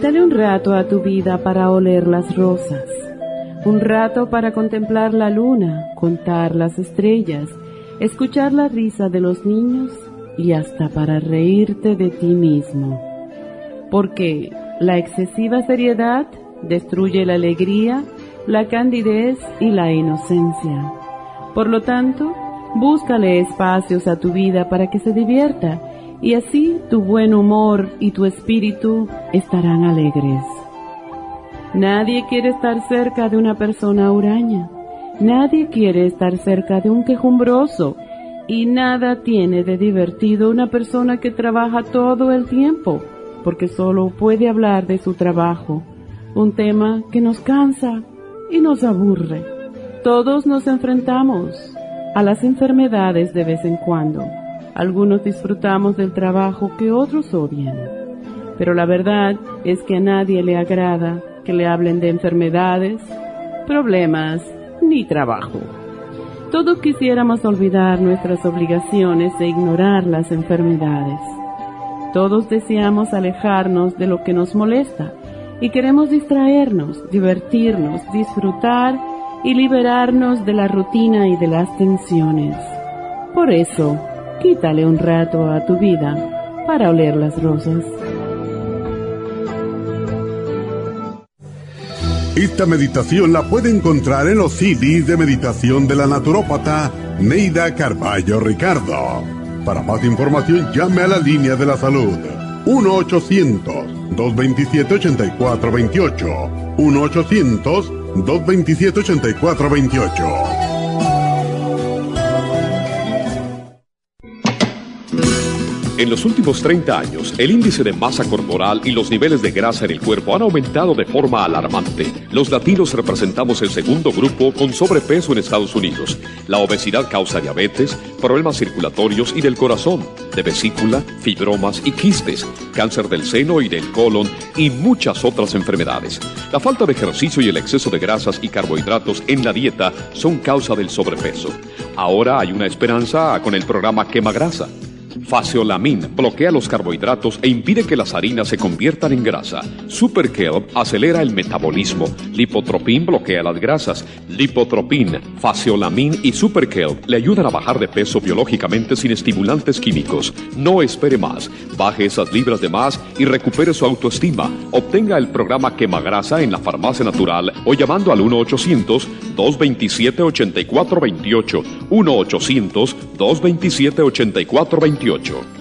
Quítale un rato a tu vida para oler las rosas un rato para contemplar la luna, contar las estrellas, escuchar la risa de los niños y hasta para reírte de ti mismo. Porque la excesiva seriedad destruye la alegría, la candidez y la inocencia. Por lo tanto, búscale espacios a tu vida para que se divierta y así tu buen humor y tu espíritu estarán alegres. Nadie quiere estar cerca de una persona huraña. Nadie quiere estar cerca de un quejumbroso. Y nada tiene de divertido una persona que trabaja todo el tiempo, porque solo puede hablar de su trabajo. Un tema que nos cansa y nos aburre. Todos nos enfrentamos a las enfermedades de vez en cuando. Algunos disfrutamos del trabajo que otros odian. Pero la verdad es que a nadie le agrada que le hablen de enfermedades, problemas ni trabajo. Todos quisiéramos olvidar nuestras obligaciones e ignorar las enfermedades. Todos deseamos alejarnos de lo que nos molesta y queremos distraernos, divertirnos, disfrutar y liberarnos de la rutina y de las tensiones. Por eso, quítale un rato a tu vida para oler las rosas. Esta meditación la puede encontrar en los CDs de meditación de la naturópata Neida Carballo Ricardo. Para más información llame a la línea de la salud 1-800-227-8428. 1-800-227-8428. En los últimos 30 años, el índice de masa corporal y los niveles de grasa en el cuerpo han aumentado de forma alarmante. Los latinos representamos el segundo grupo con sobrepeso en Estados Unidos. La obesidad causa diabetes, problemas circulatorios y del corazón, de vesícula, fibromas y quistes, cáncer del seno y del colon y muchas otras enfermedades. La falta de ejercicio y el exceso de grasas y carbohidratos en la dieta son causa del sobrepeso. Ahora hay una esperanza con el programa Quema Grasa Faciolamin bloquea los carbohidratos e impide que las harinas se conviertan en grasa. Super Kelp acelera el metabolismo. Lipotropin bloquea las grasas. Lipotropin, Faciolamin y Super Kelp le ayudan a bajar de peso biológicamente sin estimulantes químicos. No espere más. Baje esas libras de más y recupere su autoestima. Obtenga el programa Quema Grasa en la Farmacia Natural o llamando al 1-800-227-8428. 1-800-227-8428. 28.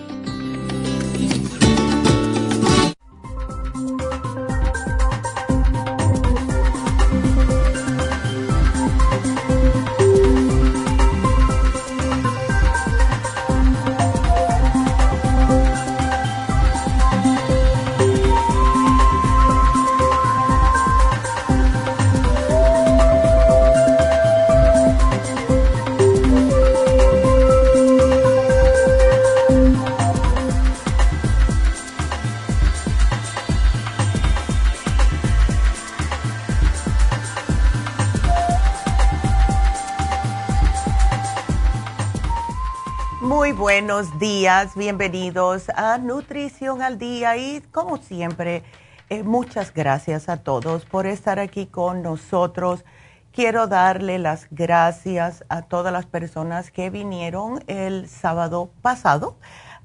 Buenos días, bienvenidos a Nutrición al Día y como siempre, eh, muchas gracias a todos por estar aquí con nosotros. Quiero darle las gracias a todas las personas que vinieron el sábado pasado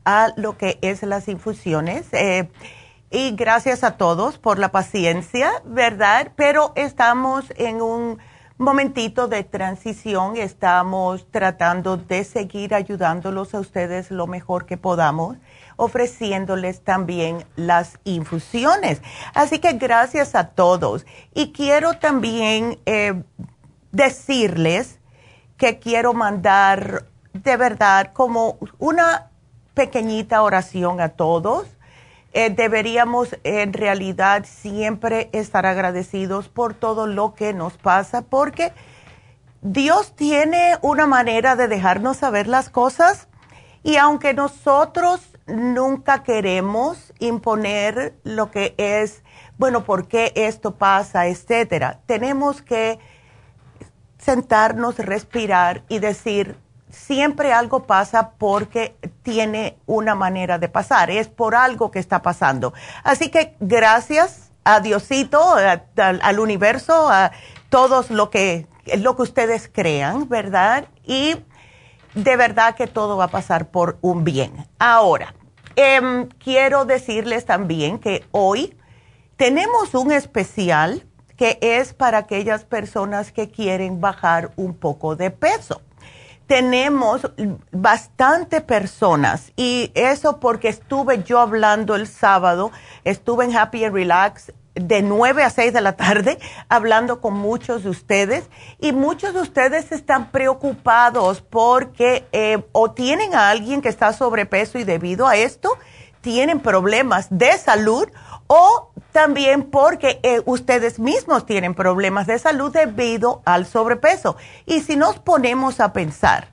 a lo que es las infusiones. Eh, y gracias a todos por la paciencia, ¿verdad? Pero estamos en un momentito de transición. Estamos tratando de seguir ayudándolos a ustedes lo mejor que podamos, ofreciéndoles también las infusiones. Así que gracias a todos. Y quiero también eh, decirles que quiero mandar de verdad como una pequeñita oración a todos. Eh, deberíamos en realidad siempre estar agradecidos por todo lo que nos pasa porque Dios tiene una manera de dejarnos saber las cosas y aunque nosotros nunca queremos imponer lo que es, bueno, por qué esto pasa, etcétera, tenemos que sentarnos, respirar y decir, siempre algo pasa porque tiene una manera de pasar, es por algo que está pasando. Así que gracias a Diosito, al universo, a todos lo que, lo que ustedes crean, ¿verdad? Y de verdad que todo va a pasar por un bien. Ahora, em, quiero decirles también que hoy tenemos un especial que es para aquellas personas que quieren bajar un poco de peso. Tenemos bastante personas y eso porque estuve yo hablando el sábado, estuve en Happy and Relax de 9 a 6 de la tarde hablando con muchos de ustedes y muchos de ustedes están preocupados porque eh, o tienen a alguien que está sobrepeso y debido a esto tienen problemas de salud o también porque eh, ustedes mismos tienen problemas de salud debido al sobrepeso. Y si nos ponemos a pensar,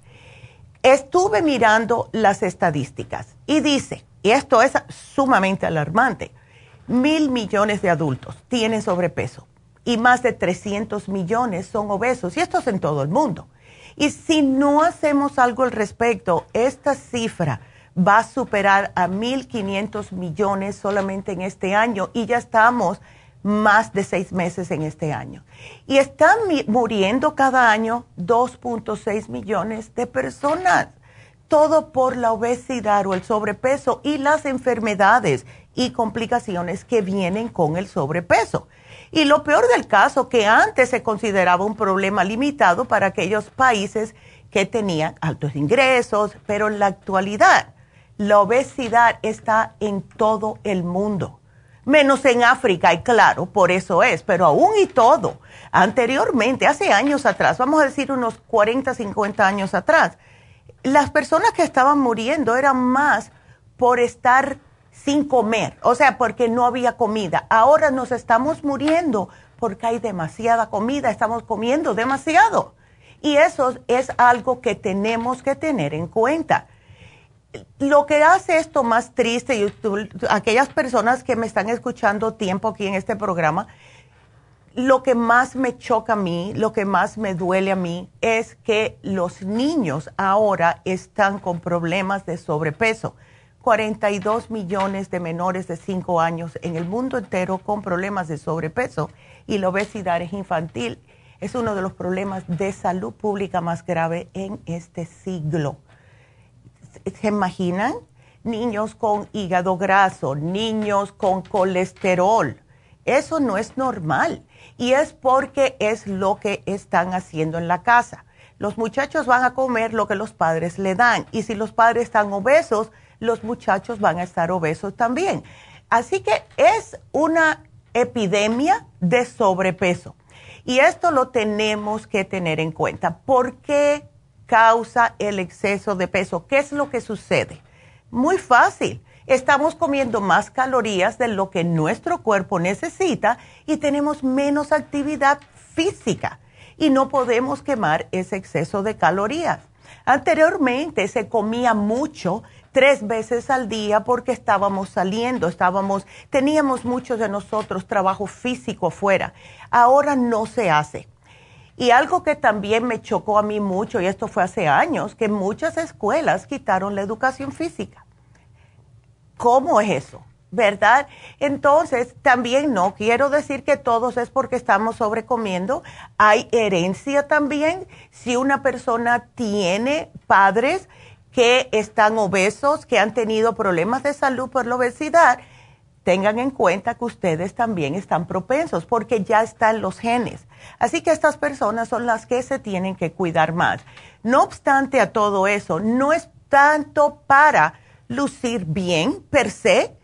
estuve mirando las estadísticas y dice, y esto es sumamente alarmante, mil millones de adultos tienen sobrepeso y más de 300 millones son obesos, y esto es en todo el mundo. Y si no hacemos algo al respecto, esta cifra va a superar a 1.500 millones solamente en este año y ya estamos más de seis meses en este año. Y están muriendo cada año 2.6 millones de personas, todo por la obesidad o el sobrepeso y las enfermedades y complicaciones que vienen con el sobrepeso. Y lo peor del caso, que antes se consideraba un problema limitado para aquellos países que tenían altos ingresos, pero en la actualidad la obesidad está en todo el mundo, menos en África, y claro, por eso es, pero aún y todo, anteriormente, hace años atrás, vamos a decir unos 40, 50 años atrás, las personas que estaban muriendo eran más por estar sin comer, o sea, porque no había comida. Ahora nos estamos muriendo porque hay demasiada comida, estamos comiendo demasiado. Y eso es algo que tenemos que tener en cuenta lo que hace esto más triste, y aquellas personas que me están escuchando tiempo aquí en este programa, lo que más me choca a mí, lo que más me duele a mí, es que los niños ahora están con problemas de sobrepeso. 42 millones de menores de 5 años en el mundo entero con problemas de sobrepeso y la obesidad es infantil es uno de los problemas de salud pública más grave en este siglo ¿se imaginan? Niños con hígado graso, niños con colesterol. Eso no es normal y es porque es lo que están haciendo en la casa. Los muchachos van a comer lo que los padres le dan y si los padres están obesos, los muchachos van a estar obesos también. Así que es una epidemia de sobrepeso y esto lo tenemos que tener en cuenta. ¿Por qué causa el exceso de peso. ¿Qué es lo que sucede? Muy fácil. Estamos comiendo más calorías de lo que nuestro cuerpo necesita y tenemos menos actividad física y no podemos quemar ese exceso de calorías. Anteriormente se comía mucho tres veces al día porque estábamos saliendo, estábamos, teníamos muchos de nosotros trabajo físico fuera. Ahora no se hace. Y algo que también me chocó a mí mucho, y esto fue hace años, que muchas escuelas quitaron la educación física. ¿Cómo es eso? ¿Verdad? Entonces, también no quiero decir que todos es porque estamos sobrecomiendo. Hay herencia también. Si una persona tiene padres que están obesos, que han tenido problemas de salud por la obesidad, tengan en cuenta que ustedes también están propensos porque ya están los genes. Así que estas personas son las que se tienen que cuidar más. No obstante a todo eso, no es tanto para lucir bien per se,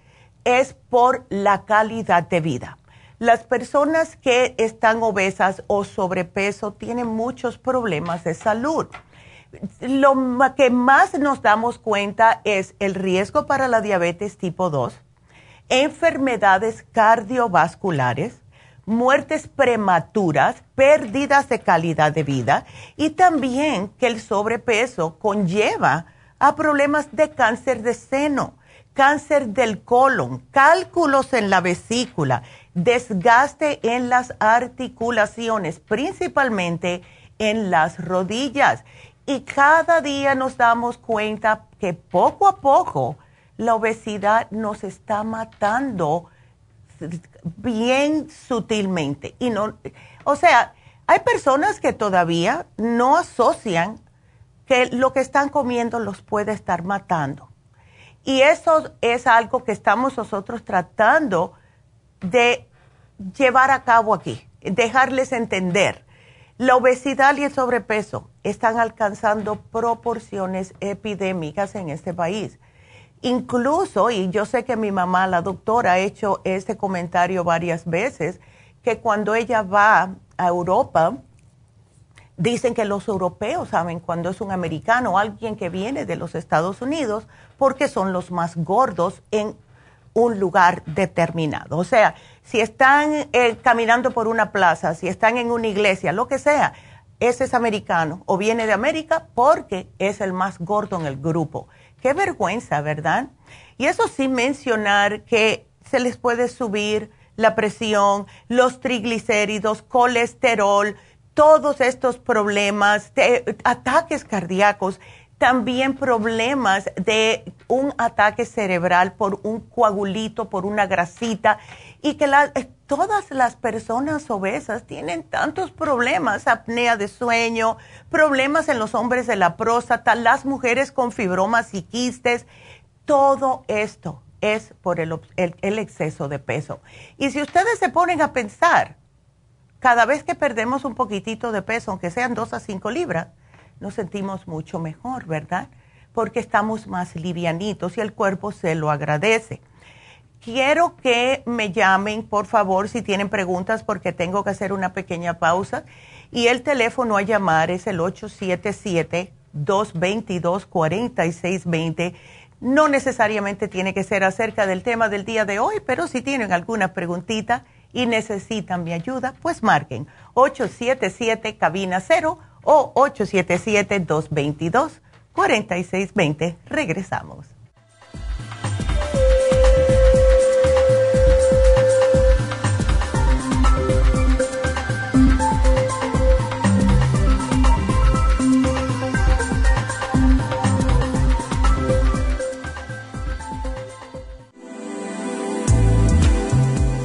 es por la calidad de vida. Las personas que están obesas o sobrepeso tienen muchos problemas de salud. lo que más nos damos cuenta es el riesgo para la diabetes tipo 2, enfermedades cardiovasculares, muertes prematuras, pérdidas de calidad de vida y también que el sobrepeso conlleva a problemas de cáncer de seno, cáncer del colon, cálculos en la vesícula, desgaste en las articulaciones, principalmente en las rodillas. Y cada día nos damos cuenta que poco a poco la obesidad nos está matando bien sutilmente. Y no, o sea, hay personas que todavía no asocian que lo que están comiendo los puede estar matando. Y eso es algo que estamos nosotros tratando de llevar a cabo aquí, dejarles entender. La obesidad y el sobrepeso están alcanzando proporciones epidémicas en este país. Incluso, y yo sé que mi mamá, la doctora, ha hecho este comentario varias veces, que cuando ella va a Europa, dicen que los europeos saben cuando es un americano o alguien que viene de los Estados Unidos, porque son los más gordos en un lugar determinado. O sea, si están eh, caminando por una plaza, si están en una iglesia, lo que sea, ese es americano o viene de América porque es el más gordo en el grupo. Qué vergüenza, ¿verdad? Y eso sin mencionar que se les puede subir la presión, los triglicéridos, colesterol, todos estos problemas, ataques cardíacos, también problemas de un ataque cerebral por un coagulito, por una grasita, y que eh, todas las personas obesas tienen tantos problemas, apnea de sueño, problemas en los hombres de la próstata, las mujeres con fibromas y quistes, todo esto es por el, el exceso de peso. Y si ustedes se ponen a pensar, cada vez que perdemos un poquitito de peso, aunque sean dos a cinco libras, nos sentimos mucho mejor, ¿verdad? Porque estamos más livianitos y el cuerpo se lo agradece. Quiero que me llamen, por favor, si tienen preguntas, porque tengo que hacer una pequeña pausa. Y el teléfono a llamar es el 877-222-4620. No necesariamente tiene que ser acerca del tema del día de hoy, pero si tienen alguna preguntita y necesitan mi ayuda, pues marquen 877 cabina 0 o 877-222-4620. Regresamos.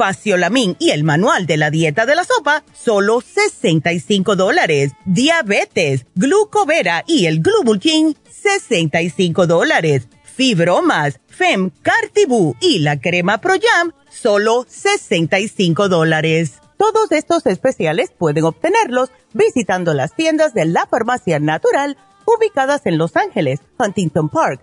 Faciolamin y el manual de la dieta de la sopa, solo 65 dólares. Diabetes, glucovera y el Glubulkin, 65 dólares. Fibromas, Fem Cartibú y la crema Pro Jam, solo 65 dólares. Todos estos especiales pueden obtenerlos visitando las tiendas de la farmacia natural ubicadas en Los Ángeles, Huntington Park,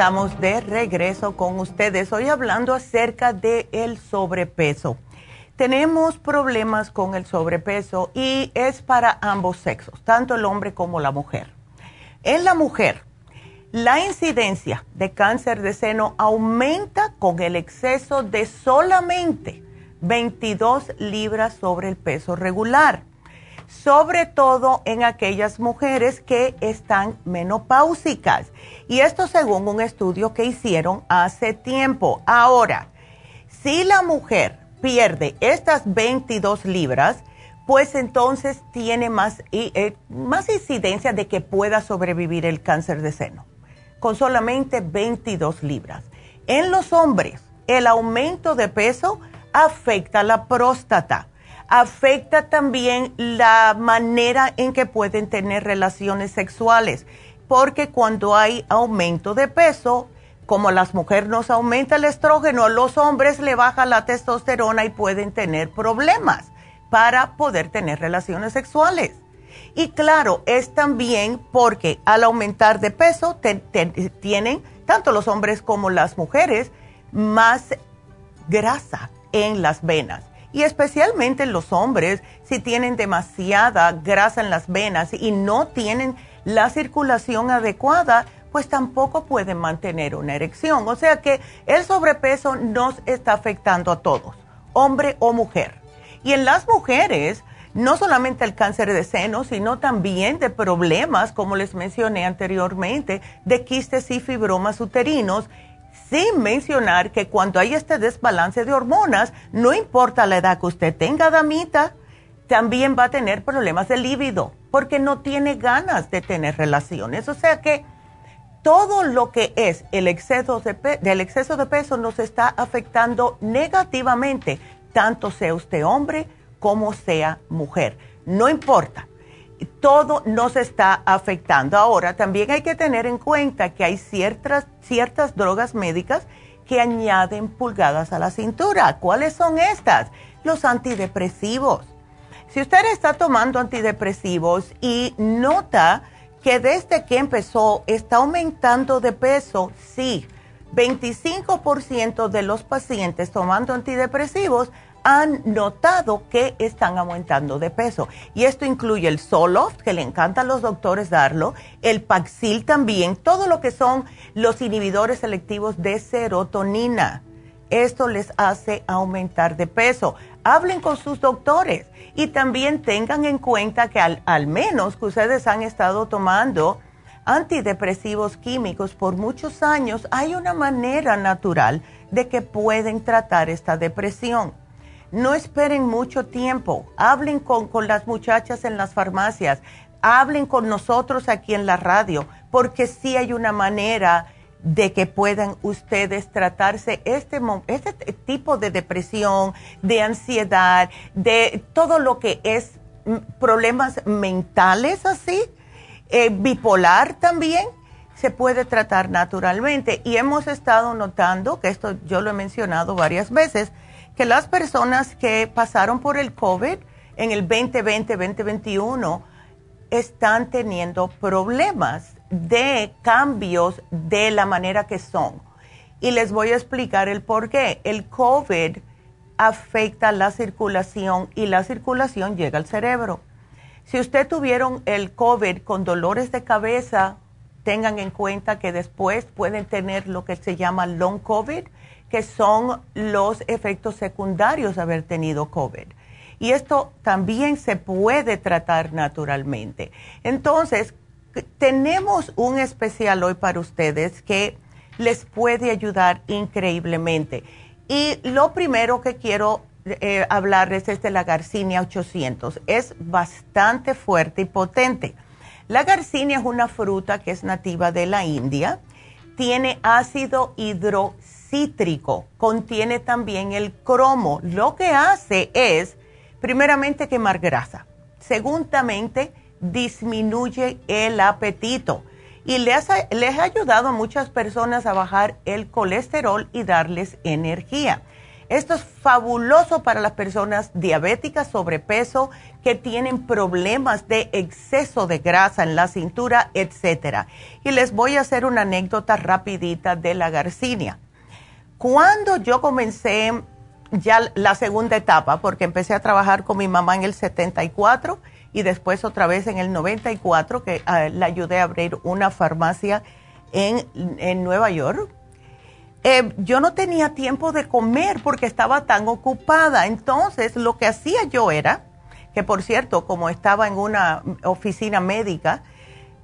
Estamos de regreso con ustedes. Hoy hablando acerca del el sobrepeso. Tenemos problemas con el sobrepeso y es para ambos sexos, tanto el hombre como la mujer. En la mujer, la incidencia de cáncer de seno aumenta con el exceso de solamente 22 libras sobre el peso regular, sobre todo en aquellas mujeres que están menopáusicas y esto según un estudio que hicieron hace tiempo. Ahora, si la mujer pierde estas 22 libras, pues entonces tiene más, eh, más incidencia de que pueda sobrevivir el cáncer de seno, con solamente 22 libras. En los hombres, el aumento de peso afecta la próstata, afecta también la manera en que pueden tener relaciones sexuales porque cuando hay aumento de peso, como las mujeres nos aumenta el estrógeno, a los hombres le baja la testosterona y pueden tener problemas para poder tener relaciones sexuales. Y claro, es también porque al aumentar de peso tienen tanto los hombres como las mujeres más grasa en las venas. Y especialmente los hombres, si tienen demasiada grasa en las venas y no tienen la circulación adecuada, pues tampoco pueden mantener una erección. O sea que el sobrepeso nos está afectando a todos, hombre o mujer. Y en las mujeres, no solamente el cáncer de seno, sino también de problemas, como les mencioné anteriormente, de quistes y fibromas uterinos, sin mencionar que cuando hay este desbalance de hormonas, no importa la edad que usted tenga, damita, también va a tener problemas de líbido porque no tiene ganas de tener relaciones. O sea que todo lo que es el exceso de del exceso de peso nos está afectando negativamente, tanto sea usted hombre como sea mujer. No importa, todo nos está afectando. Ahora, también hay que tener en cuenta que hay ciertas, ciertas drogas médicas que añaden pulgadas a la cintura. ¿Cuáles son estas? Los antidepresivos si usted está tomando antidepresivos y nota que desde que empezó está aumentando de peso, sí, 25% de los pacientes tomando antidepresivos han notado que están aumentando de peso. Y esto incluye el Zoloft, que le encanta a los doctores darlo, el Paxil también, todo lo que son los inhibidores selectivos de serotonina. Esto les hace aumentar de peso. Hablen con sus doctores y también tengan en cuenta que al, al menos que ustedes han estado tomando antidepresivos químicos por muchos años, hay una manera natural de que pueden tratar esta depresión. No esperen mucho tiempo, hablen con, con, las muchachas en las farmacias, hablen con nosotros aquí en la radio, porque sí hay una manera de que puedan ustedes tratarse este, este tipo de depresión, de ansiedad, de todo lo que es mm, problemas mentales así, eh, bipolar también, se puede tratar naturalmente. Y hemos estado notando, que esto yo lo he mencionado varias veces, que las personas que pasaron por el COVID en el 2020-2021 están teniendo problemas de cambios de la manera que son. Y les voy a explicar el por qué. El COVID afecta la circulación y la circulación llega al cerebro. Si usted tuvieron el COVID con dolores de cabeza, tengan en cuenta que después pueden tener lo que se llama long COVID, que son los efectos secundarios de haber tenido COVID. Y esto también se puede tratar naturalmente. Entonces, tenemos un especial hoy para ustedes que les puede ayudar increíblemente. Y lo primero que quiero eh, hablarles es de la Garcinia 800. Es bastante fuerte y potente. La Garcinia es una fruta que es nativa de la India. tiene ácido hidrocítrico, contiene también el cromo. Lo que hace es, primeramente, quemar grasa. Segundamente, disminuye el apetito. Y les ha, les ha ayudado a muchas personas a bajar el colesterol y darles energía. Esto es fabuloso para las personas diabéticas, sobrepeso, que tienen problemas de exceso de grasa en la cintura, etc. Y les voy a hacer una anécdota rapidita de la garcinia. Cuando yo comencé ya la segunda etapa, porque empecé a trabajar con mi mamá en el 74 y después otra vez en el 94, que uh, la ayudé a abrir una farmacia en, en Nueva York eh, yo no tenía tiempo de comer porque estaba tan ocupada. Entonces, lo que hacía yo era, que por cierto, como estaba en una oficina médica,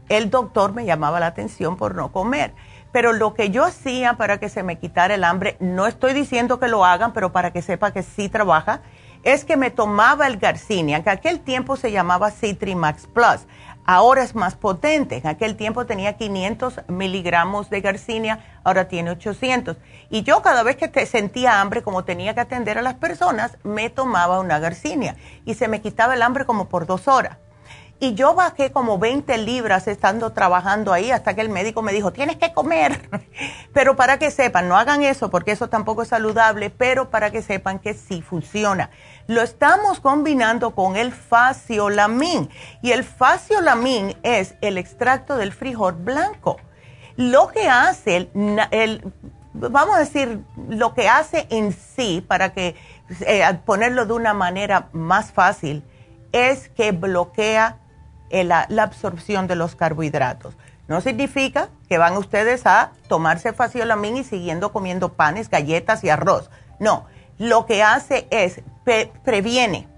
el doctor me llamaba la atención por no comer. Pero lo que yo hacía para que se me quitara el hambre, no estoy diciendo que lo hagan, pero para que sepa que sí trabaja, es que me tomaba el Garcinia, que aquel tiempo se llamaba Citrimax Plus ahora es más potente. En aquel tiempo tenía 500 miligramos de garcinia, ahora tiene 800. Y yo cada vez que te sentía hambre, como tenía que atender a las personas, me tomaba una garcinia y se me quitaba el hambre como por dos horas. Y yo bajé como 20 libras estando trabajando ahí hasta que el médico me dijo, tienes que comer. pero para que sepan, no hagan eso porque eso tampoco es saludable, pero para que sepan que sí funciona. Lo estamos combinando con el faciolamin. Y el faciolamin es el extracto del frijol blanco. Lo que hace, el, vamos a decir, lo que hace en sí, para que eh, ponerlo de una manera más fácil, es que bloquea la, absorción de los carbohidratos. No significa que van ustedes a tomarse faciolamin y siguiendo comiendo panes, galletas y arroz. No, lo que hace es previene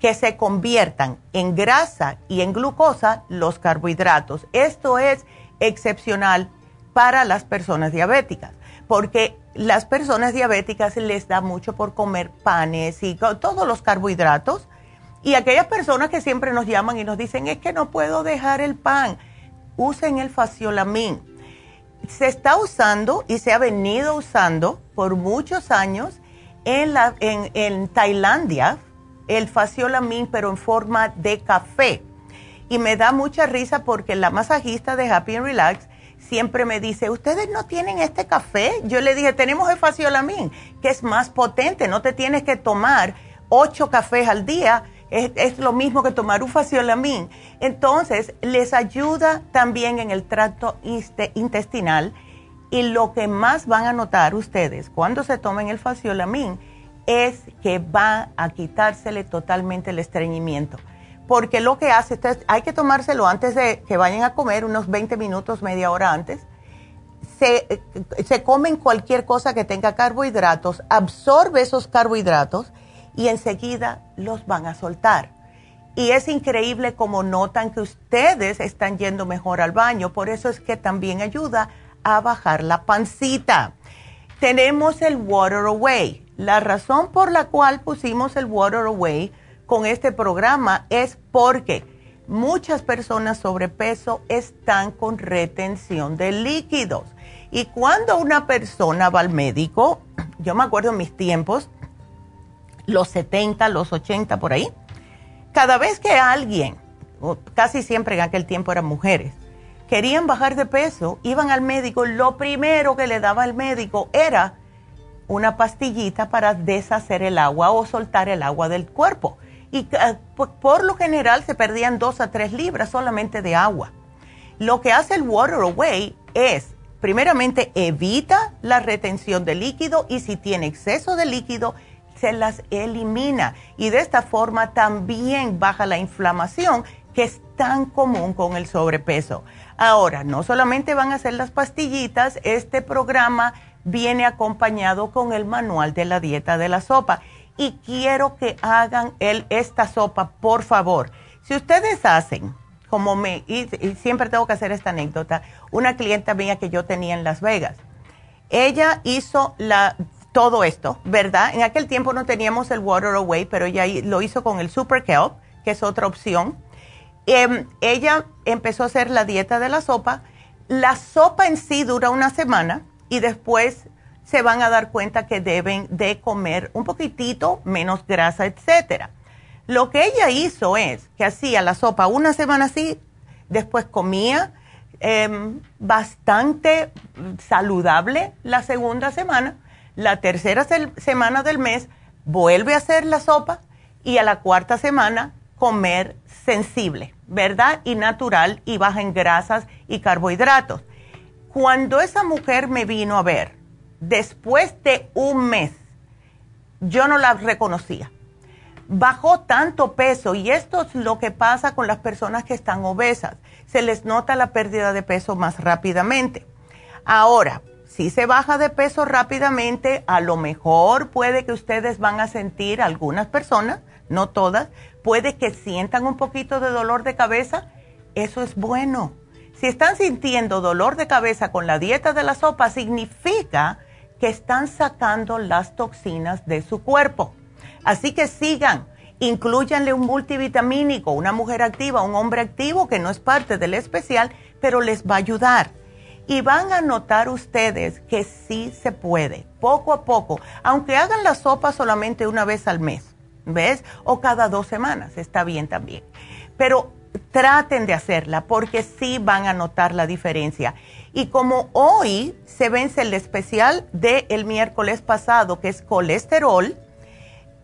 que se conviertan en grasa y en glucosa los carbohidratos. Esto es excepcional para las personas diabéticas, porque las personas diabéticas les da mucho por comer panes y todos los carbohidratos y aquellas personas que siempre nos llaman y nos dicen, es que no puedo dejar el pan, usen el faciolamin. Se está usando y se ha venido usando por muchos años en, la, en, en Tailandia el faciolamin, pero en forma de café. Y me da mucha risa porque la masajista de Happy and Relax siempre me dice, ¿ustedes no tienen este café? Yo le dije, tenemos el faciolamin, que es más potente, no te tienes que tomar ocho cafés al día es, lo mismo que tomar un. Entonces, les ayuda también en el tracto intestinal y lo que más van a notar ustedes cuando se tomen el faciolamin es que va a quitársele totalmente el estreñimiento. Porque lo que hace, hay que tomárselo antes de que vayan a comer, unos 20 minutos, media hora antes. Se, se comen cualquier cosa que tenga carbohidratos, absorbe esos carbohidratos y enseguida los van a soltar. Y es increíble como notan que ustedes están yendo mejor al baño, por eso es que también ayuda a bajar la pancita. Tenemos el Water Away. La razón por la cual pusimos el Water Away con este programa es porque muchas personas sobrepeso están con retención de líquidos. Y cuando una persona va al médico, yo me acuerdo en mis tiempos, los 70, los 80 por ahí, cada vez que alguien, casi siempre en aquel tiempo eran mujeres, querían bajar de peso, iban al médico, lo primero que le daba al médico era una pastillita para deshacer el agua o soltar el agua del cuerpo. Y eh, por lo general se perdían dos a tres libras solamente de agua. Lo que hace el Water Away es, primeramente, evita la retención de líquido y si tiene exceso de líquido, se las elimina y de esta forma también baja la inflamación que es tan común con el sobrepeso. Ahora, no solamente van a ser las pastillitas, este programa viene acompañado con el manual de la dieta de la sopa y quiero que hagan el, esta sopa, por favor. Si ustedes hacen, como me, y, y siempre tengo que hacer esta anécdota, una clienta mía que yo tenía en Las Vegas, ella hizo la todo esto, ¿verdad? En aquel tiempo no teníamos el Water Away, pero ella lo hizo con el Super Kelp, que es otra opción. Em, ella empezó a hacer la dieta de la sopa La sopa en sí dura una semana y después se van a dar cuenta que deben de comer un poquitito menos grasa, etcétera. Lo que ella hizo es que hacía la sopa una semana así, después comía em, bastante saludable la segunda semana, la tercera semana del mes vuelve a hacer la sopa y a la cuarta semana comer sensible, ¿verdad? Y natural y baja en grasas y carbohidratos. Cuando esa mujer me vino a ver, después de un mes, yo no la reconocía. Bajó tanto peso y esto es lo que pasa con las personas que están obesas. Se les nota la pérdida de peso más rápidamente. Ahora, si se baja de peso rápidamente, a lo mejor puede que ustedes van a sentir, algunas personas, no todas, puede que sientan un poquito de dolor de cabeza. Eso es bueno. Si están sintiendo dolor de cabeza con la dieta de la sopa, significa que están sacando las toxinas de su cuerpo. Así que sigan, incluyanle un multivitamínico, una mujer activa, un hombre activo que no es parte del especial, pero les va a ayudar. Y van a notar ustedes que sí se puede, poco a poco, aunque hagan la sopa solamente una vez al mes, ¿ves? O cada dos semanas, está bien también. Pero traten de hacerla porque sí van a notar la diferencia. Y como hoy se vence el especial del miércoles pasado, que es colesterol,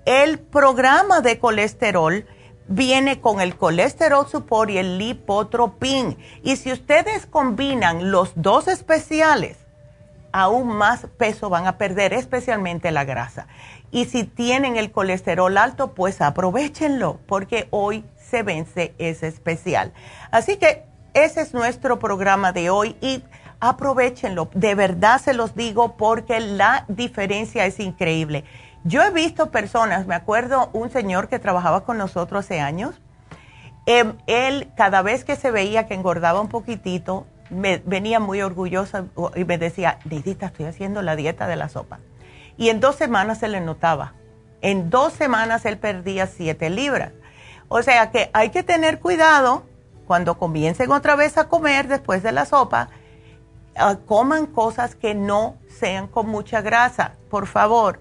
el programa de colesterol viene con el colesterol support y el lipotropin. Y si ustedes combinan los dos especiales, aún más peso van a perder, especialmente la grasa. Y si tienen el colesterol alto, pues aprovechenlo, porque hoy se vence ese especial. Así que ese es nuestro programa de hoy y aprovechenlo. De verdad se los digo porque la diferencia es increíble. Yo he visto personas, me acuerdo un señor que trabajaba con nosotros hace años, em, él cada vez que se veía que engordaba un poquitito, me venía muy orgullosa y me decía, Nidita, estoy haciendo la dieta de la sopa. Y en dos semanas se le notaba. En dos semanas él perdía siete libras. O sea que hay que tener cuidado cuando comiencen otra vez a comer después de la sopa Ah, coman cosas que no sean con mucha grasa, por favor.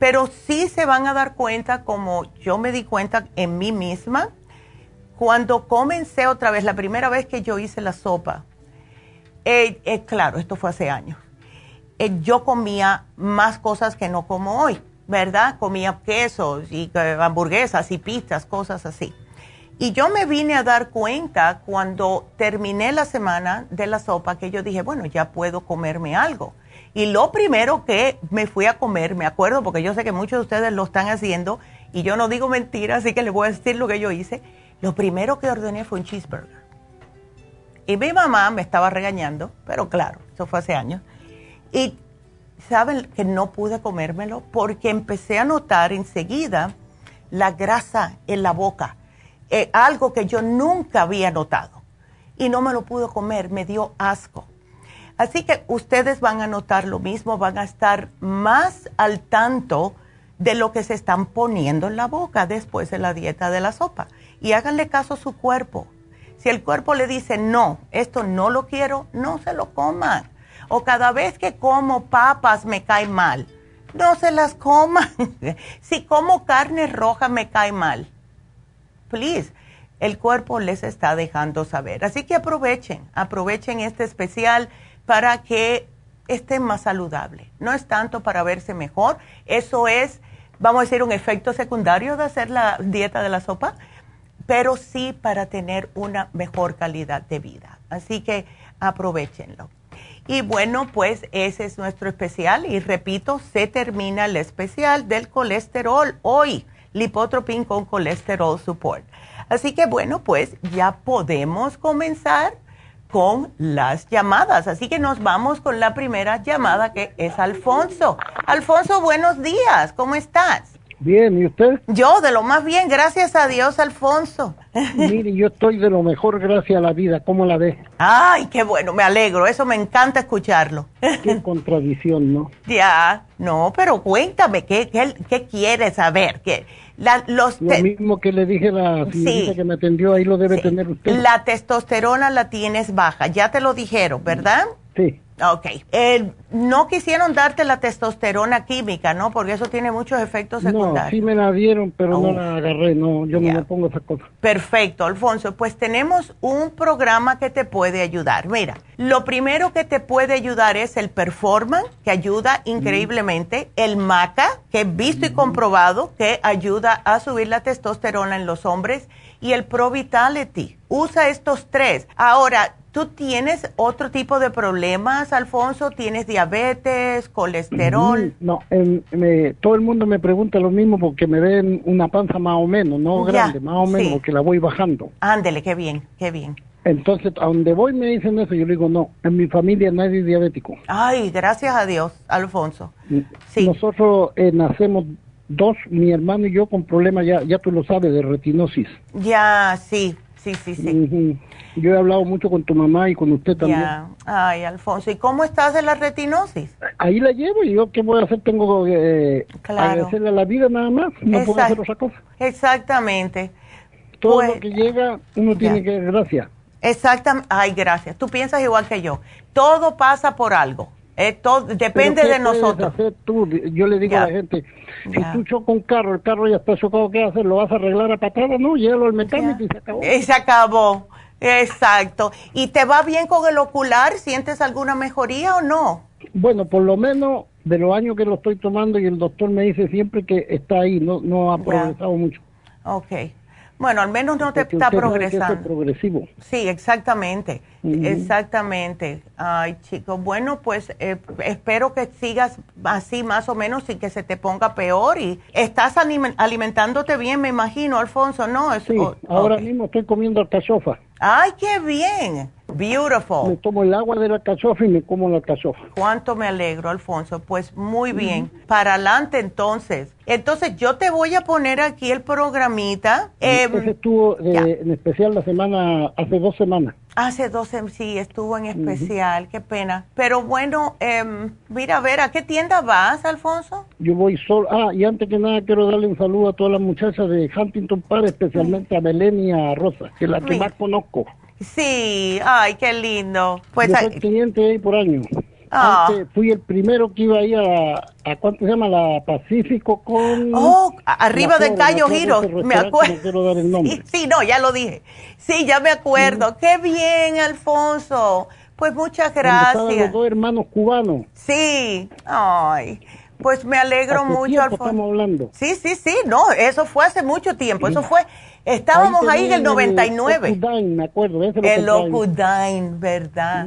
Pero sí se van a dar cuenta, como yo me di cuenta en mí misma, cuando comencé otra vez, la primera vez que yo hice la sopa, eh, eh, claro, esto fue hace años, eh, yo comía más cosas que no como hoy, ¿verdad? Comía quesos y hamburguesas y pizzas, cosas así. Y yo me vine a dar cuenta cuando terminé la semana de la sopa que yo dije, bueno, ya puedo comerme algo. Y lo primero que me fui a comer, me acuerdo, porque yo sé que muchos de ustedes lo están haciendo y yo no digo mentiras, así que les voy a decir lo que yo hice. Lo primero que ordené fue un cheeseburger. Y mi mamá me estaba regañando, pero claro, eso fue hace años. Y saben que no pude comérmelo porque empecé a notar enseguida la grasa en la boca eh, algo que yo nunca había notado. Y no me lo pudo comer, me dio asco. Así que ustedes van a notar lo mismo, van a estar más al tanto de lo que se están poniendo en la boca después de la dieta de la sopa. Y háganle caso a su cuerpo. Si el cuerpo le dice, no, esto no lo quiero, no se lo coman. O cada vez que como papas me cae mal, no se las coman. si como carne roja me cae mal, please, el cuerpo les está dejando saber. Así que aprovechen, aprovechen este especial para que estén más saludables. No es tanto para verse mejor, eso es, vamos a decir, un efecto secundario de hacer la dieta de la sopa, pero sí para tener una mejor calidad de vida. Así que aprovechenlo. Y bueno, pues ese es nuestro especial y repito, se termina el especial del colesterol hoy lipotropin con colesterol support. Así que bueno, pues ya podemos comenzar con las llamadas. Así que nos vamos con la primera llamada que es Alfonso. Alfonso, buenos días, ¿cómo estás? Bien, ¿y usted? Yo, de lo más bien, gracias a Dios, Alfonso. Mire, yo estoy de lo mejor gracias a la vida, ¿cómo la ve? Ay, qué bueno, me alegro, eso me encanta escucharlo. Qué contradicción, ¿no? Ya, no, pero cuéntame, ¿qué, qué, qué quieres saber? ¿Qué, la, los lo mismo que le dije a la señorita que me atendió, ahí lo debe tener usted. La testosterona la tienes baja, ya te lo dijeron, ¿verdad? Sí. Ok. Eh, no quisieron darte la testosterona química, ¿no? Porque eso tiene muchos efectos secundarios. No, sí me la dieron, pero no la agarré, no, yo no me pongo esa cosa. Perfecto, Alfonso. Pues tenemos un programa que te puede ayudar. Mira, lo primero que te puede ayudar es el Performan, que ayuda increíblemente, el Maca, que he visto y comprobado que ayuda a subir la testosterona en los hombres, y el Pro Vitality. Usa estos tres. Ahora, ¿Tú tienes otro tipo de problemas, Alfonso? ¿Tienes diabetes, colesterol? No, todo el mundo me pregunta lo mismo porque me ven una panza más o menos, no grande, más o menos, porque la voy bajando. Ándele, qué bien, qué bien. Entonces, a donde voy me dicen eso, yo le digo, no, en mi familia nadie es diabético. Ay, gracias a Dios, Alfonso. Sí. Nosotros eh, nacemos dos, mi hermano y yo, con problemas, ya, ya tú lo sabes, de retinosis. Ya, sí, sí, sí, sí. Yo he hablado mucho con tu mamá y con usted también. Ay, Alfonso, ¿y cómo estás de la retinosis? Ahí la llevo y yo qué voy a hacer, tengo que eh, agradecerle a la vida nada más, no puedo hacer otra cosa. Exactamente. Todo lo pues, que llega, uno tiene que gracias. Exactamente, ay, gracias. Tú piensas igual que yo. Todo pasa por algo. Eh, todo, depende de nosotros. Hacer tú? Yo le digo a la gente, si tú chocas un carro, el carro ya está chocado, ¿qué hacer? ¿Lo vas a arreglar a patada? No, llévalo al mecánico y se acabó. Y se acabó. Exacto. ¿Y te va bien con el ocular? ¿Sientes alguna mejoría o no? Bueno, por lo menos de los años que lo estoy tomando y el doctor me dice siempre que está ahí, no, no ha progresado mucho. Ok. Bueno, al menos no te está progresando. progresivo. Sí, exactamente, exactamente. Ay, chicos, bueno, pues eh, espero que sigas así más o menos y que se te ponga peor. Y estás alimentándote bien, me imagino, Alfonso, ¿no? sí, ahora mismo estoy comiendo alcachofa. Ay, qué bien. Beautiful. Me tomo el agua de la alcachofa y me como la alcachofa. Cuánto me alegro, Alfonso. Pues muy bien. Para adelante entonces. Entonces yo te voy a poner aquí el programita. Eh, estuvo en especial la semana, hace dos semanas. Hace dos, sí, estuvo en especial, qué pena. Pero bueno, eh, mira, a ver, ¿a qué tienda vas, Alfonso? Yo voy solo. Ah, y antes que nada quiero darle un saludo a todas las muchachas de Huntington Park, especialmente a Belén y a Rosa, que es la que más conozco. Sí, ay, qué lindo. Pues, Yo soy cliente ahí por año. Ah. Antes fui el primero que iba ahí a, a ¿cuánto se llama? La Pacífico con... Oh, arriba del Cayo Giro, me acuerdo. Sí, no, ya lo dije. Sí, ya me acuerdo. Qué bien, Alfonso. Pues muchas gracias. los dos hermanos cubanos. Sí, ay. Pues me alegro mucho, Alfonso. estamos hablando? Sí, sí, sí, no, eso fue hace mucho tiempo. Eso fue Estábamos ahí, en el 99. El me acuerdo. el Locudain, ¿verdad?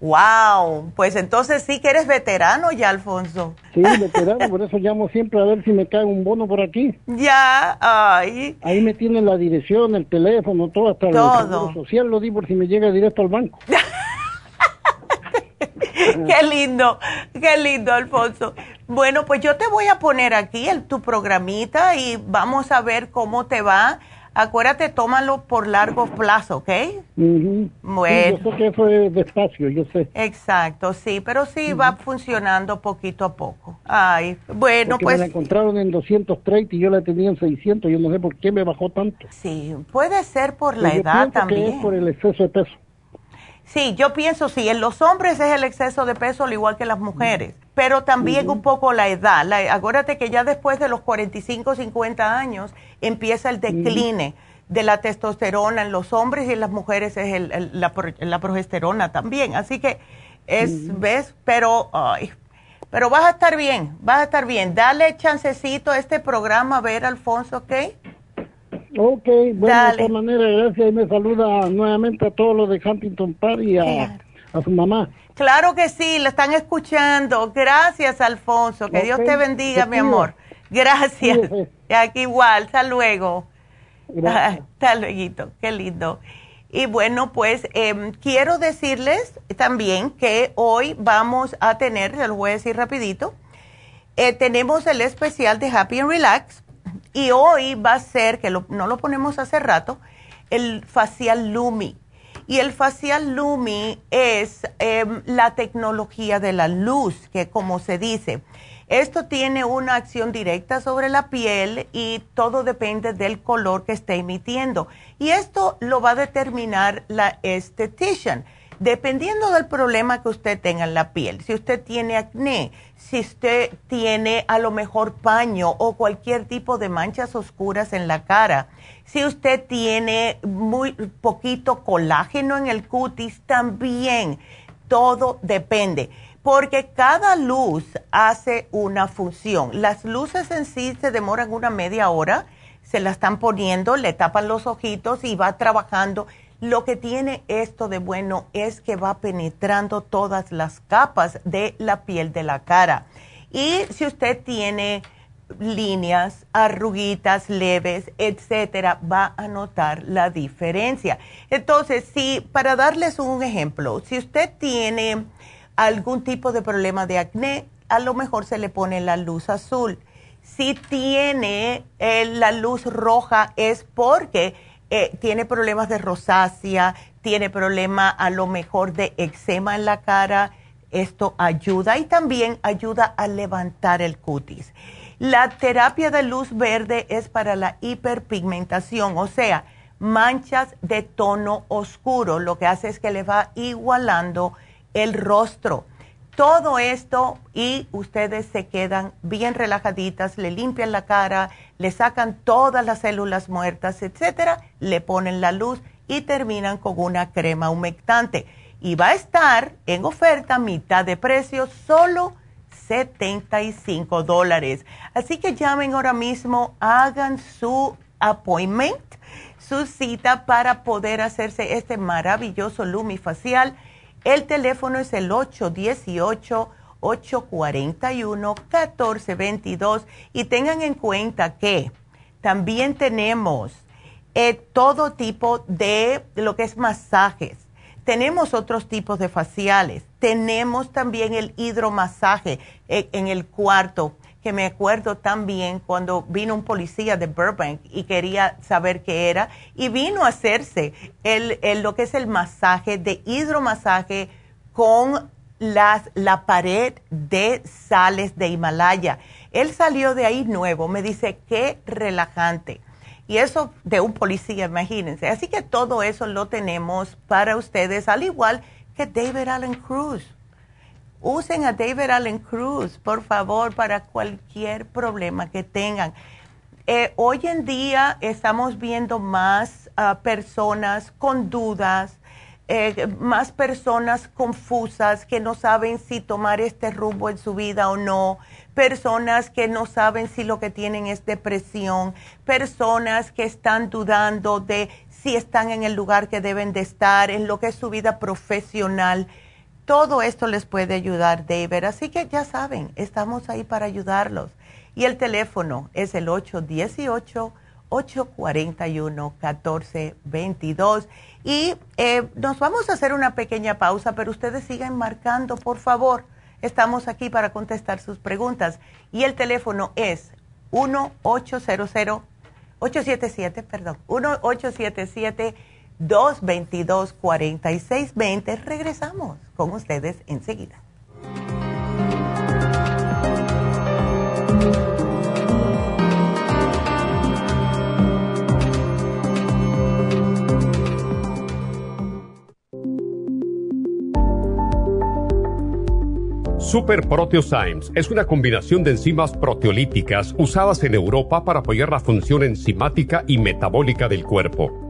Wow, pues entonces sí que eres veterano ya, Alfonso. Sí, veterano, por eso llamo siempre a ver si me cae un bono por aquí. Ya, ay. Ahí me tienen la dirección, el teléfono, todo, hasta todo. el social lo di por si me llega directo al banco. qué lindo, qué lindo, Alfonso. Bueno, pues yo te voy a poner aquí el, tu programita y vamos a ver cómo te va acuérdate, tómalo por largo plazo, ¿ok? Bueno. yo sé que es despacio, yo sé. Exacto, sí, pero sí va funcionando poquito a poco. Ay, bueno, Porque pues... Me la encontraron en 230 y yo la tenía en 600, yo no sé por qué me bajó tanto. Sí, puede ser por la edad también. Que es por el exceso de peso. Sí, yo pienso sí, en los hombres es el exceso de peso al igual que las mujeres, pero también un poco la edad. La, acuérdate que ya después de los 45, 50 años empieza el decline de la testosterona en los hombres y en las mujeres es el, la, progesterona también. Así que es, ¿ves? Pero, ay, pero vas a estar bien, vas a estar bien. Dale chancecito a este programa, a ver, Alfonso, ¿ok? Ok, bueno, de todas maneras, gracias y me saluda nuevamente a todos los de Huntington Park y a, su mamá. Claro que sí, la están escuchando. Gracias, Alfonso. Que Dios te bendiga, mi amor. Gracias. Aquí igual, hasta luego. Hasta luego, qué lindo. Y bueno, pues em, quiero decirles también que hoy vamos a tener, se lo voy a decir rapidito, eh, tenemos el especial de Happy and Relax Y hoy va a ser, que no lo ponemos hace rato, el facial Lumi. Y el facial Lumi es em, la tecnología de la luz, que como se dice, esto tiene una acción directa sobre la piel y todo depende del color que esté emitiendo. Y esto lo va a determinar la estetician. Dependiendo del problema que usted tenga en la piel, si usted tiene acné, si usted tiene a lo mejor paño o cualquier tipo de manchas oscuras en la cara, si usted tiene muy poquito colágeno en el cutis, también todo depende, porque cada luz hace una función. Las luces en sí se demoran una media hora, se la están poniendo, le tapan los ojitos y va trabajando lo que tiene esto de bueno es que va penetrando todas las capas de la piel de la cara. Y si usted tiene líneas, arruguitas leves, etcétera, va a notar la diferencia. Entonces, si para darles un ejemplo, si usted tiene algún tipo de problema de acné, a lo mejor se le pone la luz azul. Si tiene eh, la luz roja es porque eh, tiene problemas de rosácea, tiene problema a lo mejor de eczema en la cara, esto ayuda y también ayuda a levantar el cutis. La terapia de luz verde es para la hiperpigmentación, o sea, manchas de tono oscuro, lo que hace es que le va igualando el rostro todo esto y ustedes se quedan bien relajaditas, le limpian la cara, le sacan todas las células muertas, etcétera, le ponen la luz y terminan con una crema humectante. Y va a estar en oferta mitad de precio, solo 75 dólares. Así que llamen ahora mismo, hagan su appointment, su cita para poder hacerse este maravilloso lumifacial el teléfono es el 818-841-1422 y tengan en cuenta que también tenemos eh, todo tipo de lo que es masajes. Tenemos otros tipos de faciales. Tenemos también el hidromasaje eh, en el cuarto que me acuerdo también cuando vino un policía de Burbank y quería saber qué era y vino a hacerse el, lo que es el masaje de hidromasaje con las, la pared de sales de Himalaya. Él salió de ahí nuevo, me dice, qué relajante. Y eso de un policía, imagínense. Así que todo eso lo tenemos para ustedes, al igual que David Allen Cruz Usen a David Allen Cruz, por favor, para cualquier problema que tengan. Eh, hoy en día estamos viendo más ah, personas con dudas, eh, más personas confusas que no saben si tomar este rumbo en su vida o no, personas que no saben si lo que tienen es depresión, personas que están dudando de si están en el lugar que deben de estar, en lo que es su vida profesional todo esto les puede ayudar, David. Así que ya saben, estamos ahí para ayudarlos. Y el teléfono es el 818-841-1422. Y eh, nos vamos a hacer una pequeña pausa, pero ustedes sigan marcando, por favor. Estamos aquí para contestar sus preguntas. Y el teléfono es 1-800-877, perdón, 1-877. 222-4620. Regresamos con ustedes enseguida. Super Proteosymes es una combinación de enzimas proteolíticas usadas en Europa para apoyar la función enzimática y metabólica del cuerpo.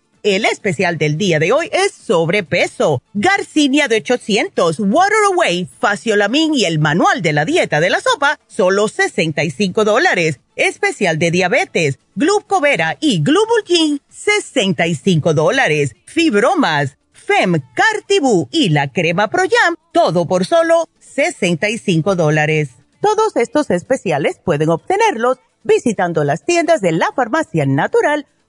El especial del día de hoy es sobrepeso. Garcinia de 800, Water Away, Faciolamin y el manual de la dieta de la sopa, solo 65 dólares. Especial de diabetes, Glucovera y Glubulgin, 65 dólares. Fibromas, Fem, Cartibú y la crema Pro Jam, todo por solo 65 dólares. Todos estos especiales pueden obtenerlos visitando las tiendas de la farmacia natural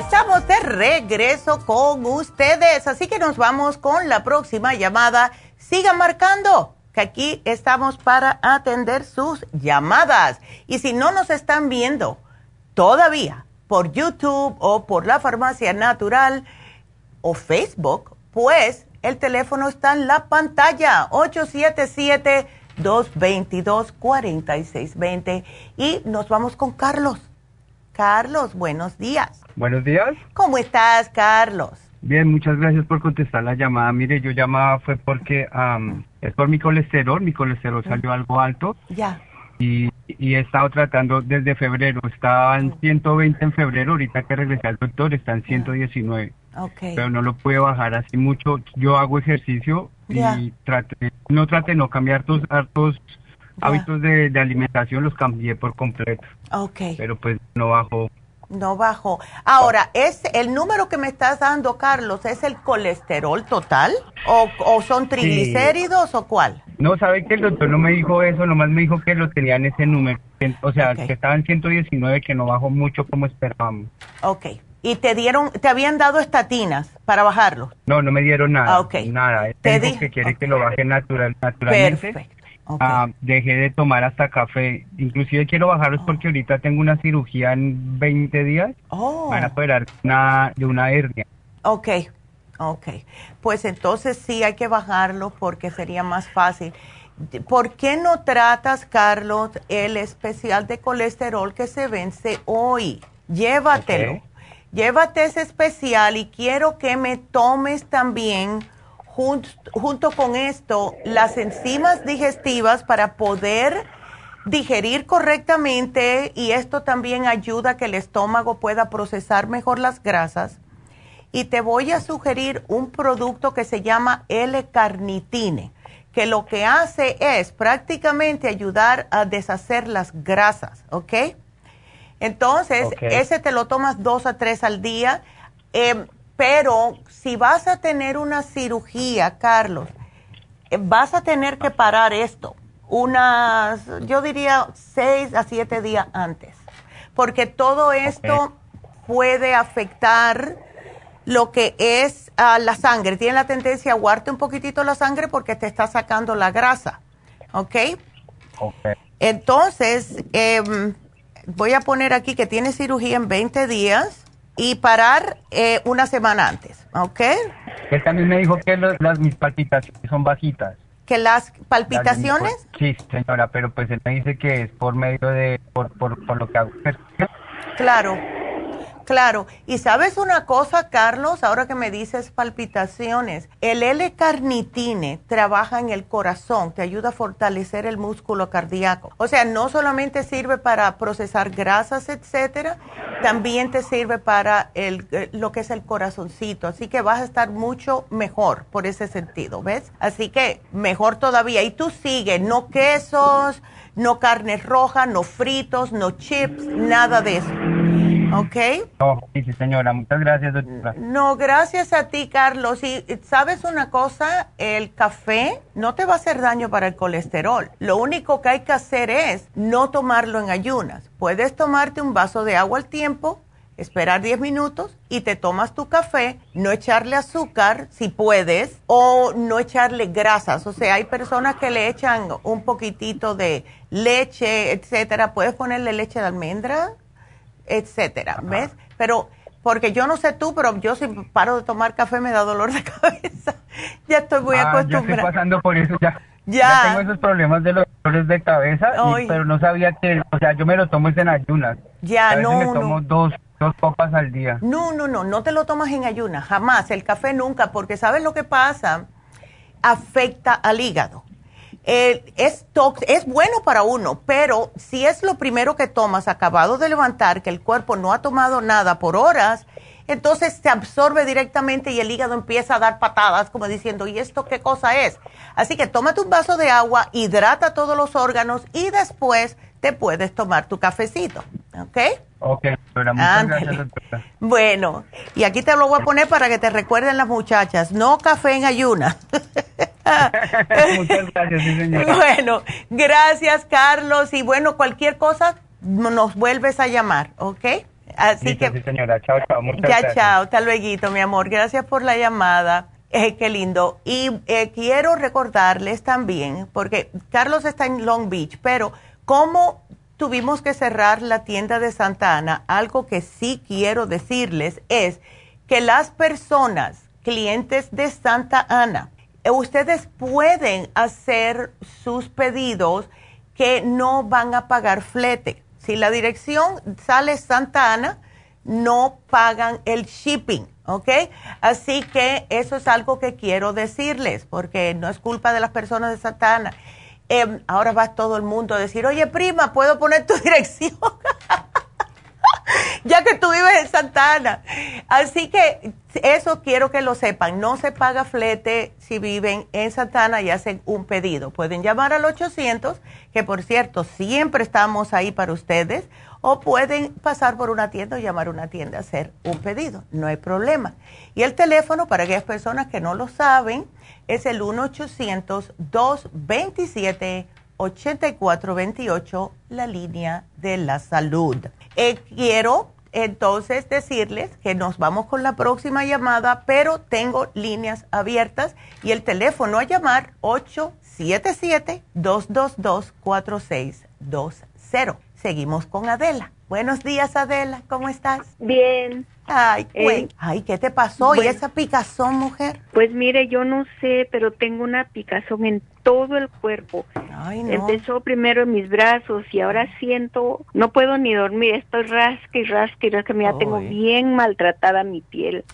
Estamos de regreso con ustedes, así que nos vamos con la próxima llamada. Sigan marcando, que aquí estamos para atender sus llamadas. Y si no nos están viendo todavía por YouTube o por la farmacia natural o Facebook, pues el teléfono está en la pantalla 877-222-4620. Y nos vamos con Carlos. Carlos, buenos días. Buenos días. ¿Cómo estás, Carlos? Bien, muchas gracias por contestar la llamada. Mire, yo llamaba fue porque es por mi colesterol. Mi colesterol salió algo alto. Ya. Y, y, he estado tratando desde febrero. Estaba en 120 en febrero. Ahorita que regresé al doctor está en 119. Okay. Pero no lo puede bajar así mucho. Yo hago ejercicio y trate, no trate de no cambiar tus hartos hábitos de, de, alimentación. Los cambié por completo. Okay. Pero pues no bajo no bajo. Ahora, ¿es el número que me estás dando, Carlos, es el colesterol total? ¿O, o son triglicéridos sí. o cuál? No, sabe que el doctor no me dijo eso, nomás me dijo que lo tenía en ese número. O sea, okay. que estaba en 119, que no bajó mucho como esperábamos. Ok. ¿Y te dieron, te habían dado estatinas para bajarlo? No, no me dieron nada. Ah, okay. Nada. Te dijo que quiere okay. que lo baje natural, naturalmente. Perfecto. Okay. Uh, dejé de tomar hasta café. Inclusive quiero bajarlos oh. porque ahorita tengo una cirugía en 20 días. Oh. Van a operar una, de una hernia. Ok, ok. Pues entonces sí hay que bajarlo porque sería más fácil. ¿Por qué no tratas, Carlos, el especial de colesterol que se vence hoy? Llévatelo. Okay. Llévate ese especial y quiero que me tomes también junto, junto con esto las enzimas digestivas para poder digerir correctamente y esto también ayuda a que el estómago pueda procesar mejor las grasas. Y te voy a sugerir un producto que se llama L-carnitine, que lo que hace es prácticamente ayudar a deshacer las grasas, ¿ok? Entonces, okay. ese te lo tomas dos a tres al día. Eh, pero si vas a tener una cirugía, Carlos, vas a tener que parar esto unas, yo diría, seis a siete días antes, porque todo esto okay. puede afectar lo que es uh, la sangre. Tiene la tendencia a aguarte un poquitito la sangre porque te está sacando la grasa, ¿ok? okay. Entonces, eh, voy a poner aquí que tiene cirugía en 20 días y parar eh, una semana antes, ¿ok? Él también me dijo que las, mis palpitaciones son bajitas. ¿Que las palpitaciones? sí, señora, pero pues él me dice que es por medio de, por, por, por lo que hago. Claro. Claro, y sabes una cosa, Carlos, ahora que me dices palpitaciones, el L-carnitine trabaja en el corazón, te ayuda a fortalecer el músculo cardíaco. O sea, no solamente sirve para procesar grasas, etcétera, también te sirve para el, eh, lo que es el corazoncito. Así que vas a estar mucho mejor por ese sentido, ¿ves? Así que mejor todavía. Y tú sigue, no quesos, no carnes rojas, no fritos, no chips, nada de eso. ¿Ok? No, sí, señora. Muchas gracias, doctora. No, gracias a ti, Carlos. Y sabes una cosa, el café no te va a hacer daño para el colesterol. Lo único que hay que hacer es no tomarlo en ayunas. Puedes tomarte un vaso de agua al tiempo, esperar 10 minutos y te tomas tu café, no echarle azúcar si puedes o no echarle grasas. O sea, hay personas que le echan un poquitito de leche, etcétera. Puedes ponerle leche de almendra etcétera, ¿ves? Pero porque yo no sé tú, pero yo si paro de tomar café me da dolor de cabeza. ya estoy muy ah, acostumbrada. Ya estoy pasando por eso ya. Ya. tengo esos problemas de los dolores de cabeza, pero no sabía que, o sea, yo me lo tomo en ayunas. Ya, no, me tomo dos, dos copas al día. No, no, no, no te lo tomas en ayunas, jamás. El café nunca, porque ¿sabes lo que pasa? Afecta al hígado es, es bueno para uno, pero si es lo primero que tomas acabado de levantar, que el cuerpo no ha tomado nada por horas, entonces se absorbe directamente y el hígado empieza a dar patadas como diciendo, ¿y esto qué cosa es? Así que tómate un vaso de agua, hidrata todos los órganos y después te puedes tomar tu cafecito, ¿ok? Ok, pero muchas gracias, Bueno, y aquí te lo voy a poner para que te recuerden las muchachas, no café en ayuna. muchas gracias, sí, señora. Bueno, gracias, Carlos, y bueno, cualquier cosa nos vuelves a llamar, ¿ok? Así que... Sí, señora, chao, chao, muchas ya, chao, hasta luego, mi amor, gracias por la llamada. Eh, qué lindo. Y eh, quiero recordarles también, porque Carlos está en Long Beach, pero como tuvimos que cerrar la tienda de Santa Ana, algo que sí quiero decirles es que las personas, clientes de Santa Ana, eh, ustedes pueden hacer sus pedidos que no van a pagar flete. Si la dirección sale Santa Ana, no pagan el shipping, ¿ok? Así que eso es algo que quiero decirles, porque no es culpa de las personas de Santa Ana Em, ahora va todo el mundo a decir, oye prima, ¿puedo poner tu dirección? ya que tú vives en Santa Ana. Así que eso quiero que lo sepan. No se paga flete si viven en Santa Ana y hacen un pedido. Pueden llamar al 800, que por cierto, siempre estamos ahí para ustedes. O pueden pasar por una tienda o llamar a una tienda a hacer un pedido. No hay problema. Y el teléfono, para aquellas personas que no lo saben, es el 1-800-227-8428, la línea de la salud. Eh, quiero entonces decirles que nos vamos con la próxima llamada, pero tengo líneas abiertas y el teléfono a llamar 877-222-4620. Seguimos con Adela. Buenos días, Adela, ¿cómo estás? Bien. Ay, eh, ay, ¿qué te pasó? ¿Y esa picazón, mujer? Pues mire, yo no sé, pero tengo una picazón en todo el cuerpo. Ay, no. Empezó primero en mis brazos y ahora siento, no puedo ni dormir, estoy rasca y rasca y rasca, ya tengo bien maltratada mi piel.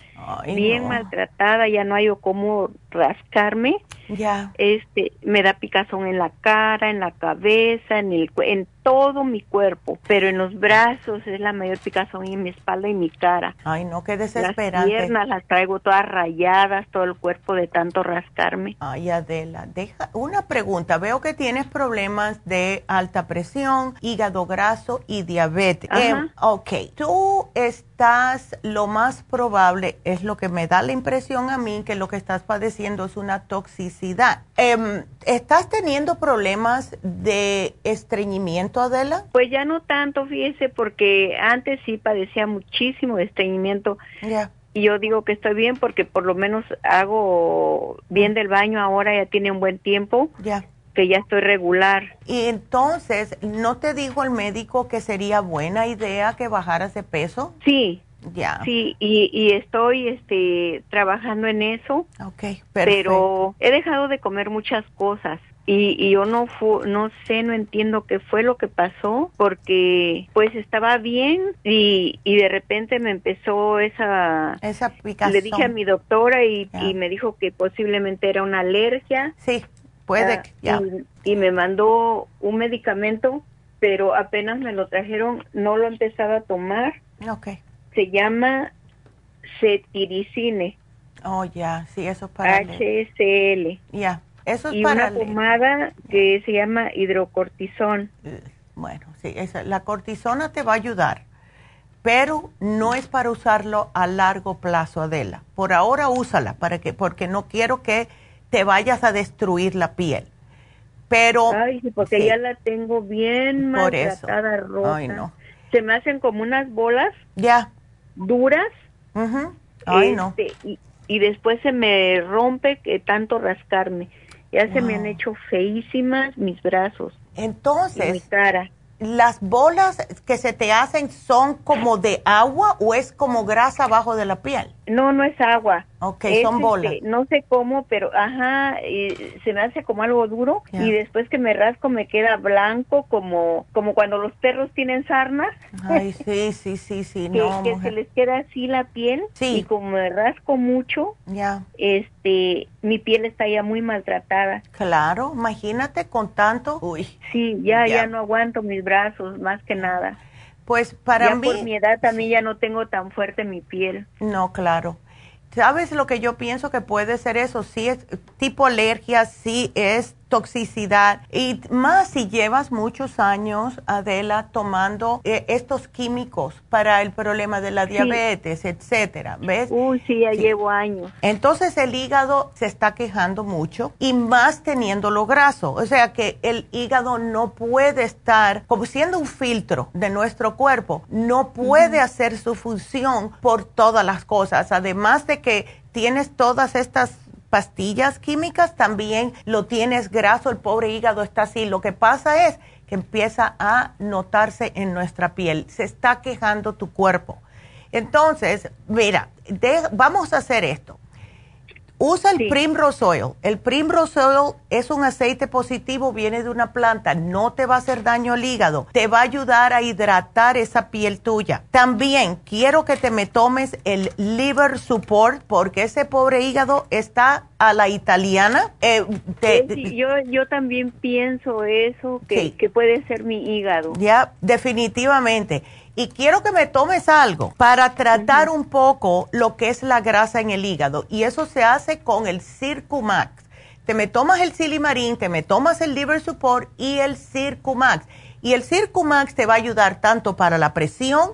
bien maltratada, ya no hay cómo rascarme. Ya. Este, me da picazón en la cara, en la cabeza, en el en todo mi cuerpo, pero en los brazos es la mayor picazón y en mi espalda y mi cara. Ay, no, qué desesperante. Las piernas las traigo todas rayadas, todo el cuerpo de tanto rascarme. Ay, Adela, deja una pregunta. Veo que tienes problemas de alta presión, hígado graso y diabetes. Eh, ok, tú estás, lo más probable, es lo que me da la impresión a mí, que lo que estás padeciendo es una toxicidad. Em, ¿Estás teniendo problemas de estreñimiento, Adela? Pues ya no tanto, fíjese, porque antes sí padecía muchísimo de estreñimiento. Ya. Y yo digo que estoy bien porque por lo menos hago bien del baño ahora, ya tiene un buen tiempo. Ya que ya estoy regular. Y entonces, ¿no te dijo el médico que sería buena idea que bajaras de peso? Sí. Ya. Sí, y, y estoy este, trabajando en eso. Ok, perfecto. Pero he dejado de comer muchas cosas y, yo no no sé, no entiendo qué fue lo que pasó porque pues estaba bien y, y de repente me empezó esa esa picazón. Le dije a mi doctora y, y me dijo que posiblemente era una alergia. Sí, puede. Ah, ya. Y, me mandó un medicamento, pero apenas me lo trajeron, no lo empezaba a tomar. Okay. Se llama cetiricine. Oh, ya, sí, eso es para HSL. Ya. Eso es y para una pomada que se llama hidrocortisón. Eh, bueno, sí, esa, la cortisona te va a ayudar, pero no es para usarlo a largo plazo, Adela. Por ahora úsala, para que, porque no quiero que te vayas a destruir la piel. Pero... Ay, sí, porque ya la tengo bien maltratada, roja. Ay, no. Se me hacen como unas bolas. Ya. Duras. Ay, no. Este, y, y después se me rompe que tanto rascarme. Ya se me han hecho feísimas mis brazos. Entonces, mi cara. ¿las bolas que se te hacen son como de agua o es como grasa abajo de la piel? No, no es agua. Ok, son bolas. Este, no sé cómo, pero ajá, se me hace como algo duro y después que me rasco me queda blanco como como cuando los perros tienen sarna. Ay, sí, sí, sí, sí, que, no, que se les queda así la piel sí. y como me rasco mucho, ya. este, mi piel está ya muy maltratada. Claro, imagínate con tanto. Uy. Sí, ya, ya, no aguanto mis brazos más que nada. Pues para ya mí. Por mi edad también ya no tengo tan fuerte mi piel. No, claro. ¿Sabes lo que yo pienso que puede ser eso? Sí es tipo alergia, sí es toxicidad. Y más si llevas muchos años, Adela, tomando eh, estos químicos para el problema de la diabetes, etcétera, ¿ves? Uy, sí, ya llevo años. Entonces el hígado se está quejando mucho y más teniendo lo graso, o sea que el hígado no puede estar como siendo un filtro de nuestro cuerpo, no puede hacer su función por todas las cosas, además de que tienes todas estas pastillas químicas, también lo tienes graso, el pobre hígado está así. Lo que pasa es que empieza a notarse en nuestra piel, se está quejando tu cuerpo. Entonces, mira, vamos a hacer esto. Usa el Primrose Oil. El Primrose Oil es un aceite positivo, viene de una planta, no te va a hacer daño al hígado, te va a ayudar a hidratar esa piel tuya. También quiero que te me tomes el Liver Support porque ese pobre hígado está a la italiana. Eh, yo, yo también pienso eso, que, que puede ser mi hígado. Ya, definitivamente. Y quiero que me tomes algo para tratar un poco lo que es la grasa en el hígado. Y eso se hace con el Circumax. Te me tomas el Silimarín, te me tomas el Liver Support y el Circumax. Y el Circumax te va a ayudar tanto para la presión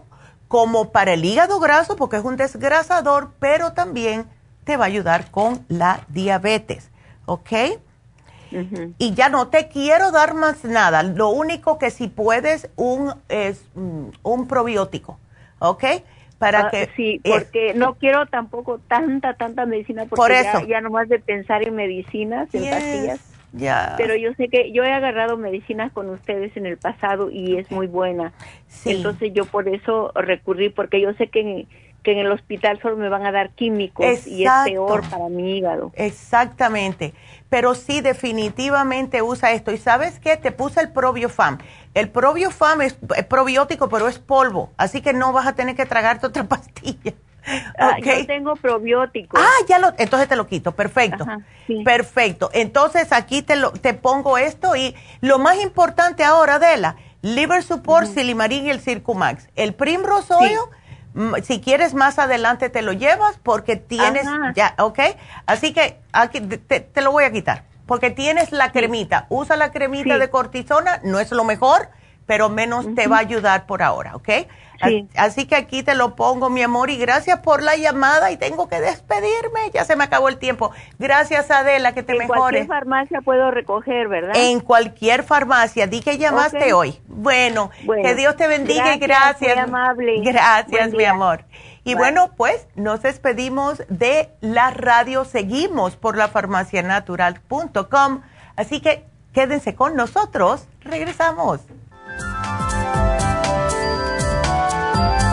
como para el hígado graso, porque es un desgrasador, pero también te va a ayudar con la diabetes. ¿Ok? Y ya no te quiero dar más nada. Lo único que si puedes, un, es, mm, un probiótico, ¿ok? Para ah, que, sí, porque no quiero tampoco tanta, tanta medicina, porque Por eso. Ya, ya nomás de pensar en medicinas, en pastillas. Ya. Pero yo sé que yo he agarrado medicinas con ustedes en el pasado y es muy buena. Entonces yo por eso recurrí, porque yo sé que que en el hospital solo me van a dar químicos y es peor para mi hígado. Exactamente. Pero sí, definitivamente usa esto. ¿Y sabes qué? Te puse el probiofam. El probiofam es, probiótico, pero es polvo. Así que no vas a tener que tragarte otra pastilla. Ah, yo tengo probióticos. Ah, ya lo, entonces te lo quito, perfecto. Perfecto. Entonces aquí te lo, te pongo esto y lo más importante ahora, Adela, Liver Support, Silimarín y el Circumax. El Primrose Oil si quieres más adelante te lo llevas porque tienes ya, ¿ok? Así que aquí te, lo voy a quitar porque tienes la cremita. Usa la cremita de cortisona, no es lo mejor, pero menos te va a ayudar por ahora, ¿ok? Así que aquí te lo pongo, mi amor, y gracias por la llamada y tengo que despedirme, ya se me acabó el tiempo. Gracias, Adela, que te mejores. En cualquier farmacia puedo recoger, ¿verdad? En cualquier farmacia, di que llamaste hoy. Bueno, que Dios te bendiga y gracias. Muy amable. Gracias, mi amor. Y bueno, pues nos despedimos de la radio, seguimos por la farmacianatural.com, así que Quédense con nosotros, regresamos. Bye.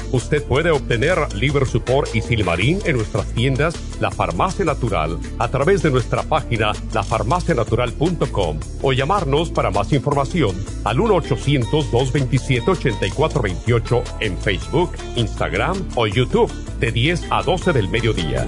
Usted puede obtener Liver Support y Silimarín en nuestras tiendas La Farmacia Natural a través de nuestra página lafarmacianatural.com o llamarnos para más información al 1 800 227-8428 en Facebook, Instagram o YouTube de 10 a 12 del mediodía.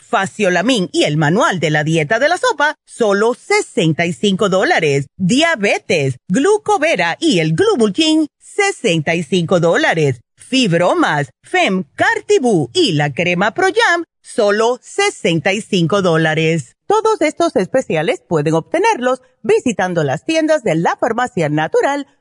Faciolamin y el manual de la dieta de la sopa, solo 65 dólares. Diabetes, glucovera y el glubulgin, 65 dólares. Fibromas, Fem Cartibú y la crema Pro Jam, solo 65 dólares. Todos estos especiales pueden obtenerlos visitando las tiendas de la farmacia natural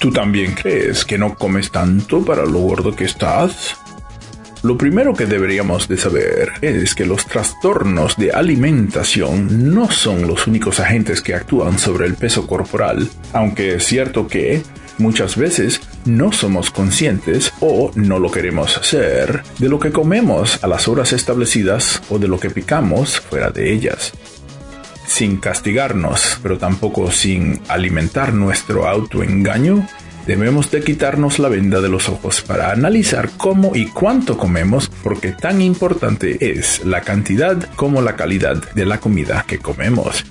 ¿Tú también crees que no comes tanto para lo gordo que estás? Lo primero que deberíamos de saber es que los trastornos de alimentación no son los únicos agentes que actúan sobre el peso corporal, aunque es cierto que muchas veces no somos conscientes o no lo queremos ser de lo que comemos a las horas establecidas o de lo que picamos fuera de ellas sin castigarnos, pero tampoco sin alimentar nuestro autoengaño, debemos de quitarnos la venda de los ojos para analizar cómo y cuánto comemos, porque tan importante es la cantidad como la calidad de la comida que comemos.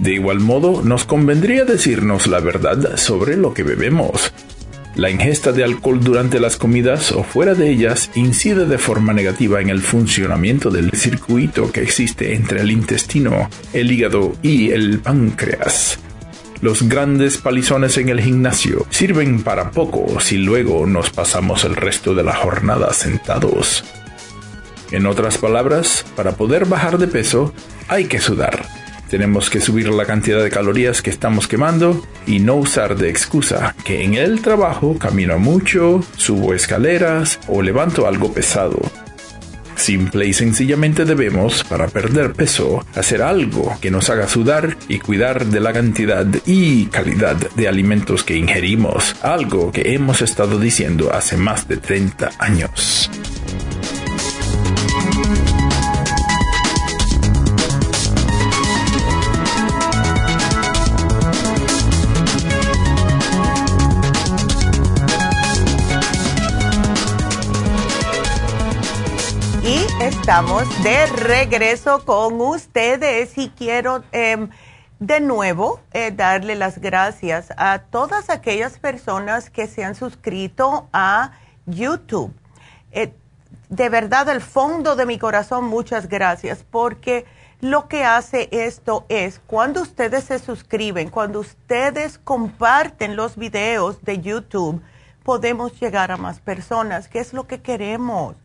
De igual modo, nos convendría decirnos la verdad sobre lo que bebemos, la ingesta de alcohol durante las comidas o fuera de ellas incide de forma negativa en el funcionamiento del circuito que existe entre el intestino, el hígado y el páncreas. Los grandes palizones en el gimnasio sirven para poco si luego nos pasamos el resto de la jornada sentados. En otras palabras, para poder bajar de peso hay que sudar tenemos que subir la cantidad de calorías que estamos quemando y no usar de excusa que en el trabajo camino mucho, subo escaleras o levanto algo pesado. Simple y sencillamente debemos, para perder peso, hacer algo que nos haga sudar y cuidar de la cantidad y calidad de alimentos que ingerimos, algo que hemos estado diciendo hace más de 30 años. Estamos de regreso con ustedes y quiero em, de nuevo eh, darle las gracias a todas aquellas personas que se han suscrito a YouTube. Eh, de verdad, del fondo de mi corazón, muchas gracias, porque lo que hace esto es, cuando ustedes se suscriben, cuando ustedes comparten los videos de YouTube, podemos llegar a más personas, que es lo que queremos.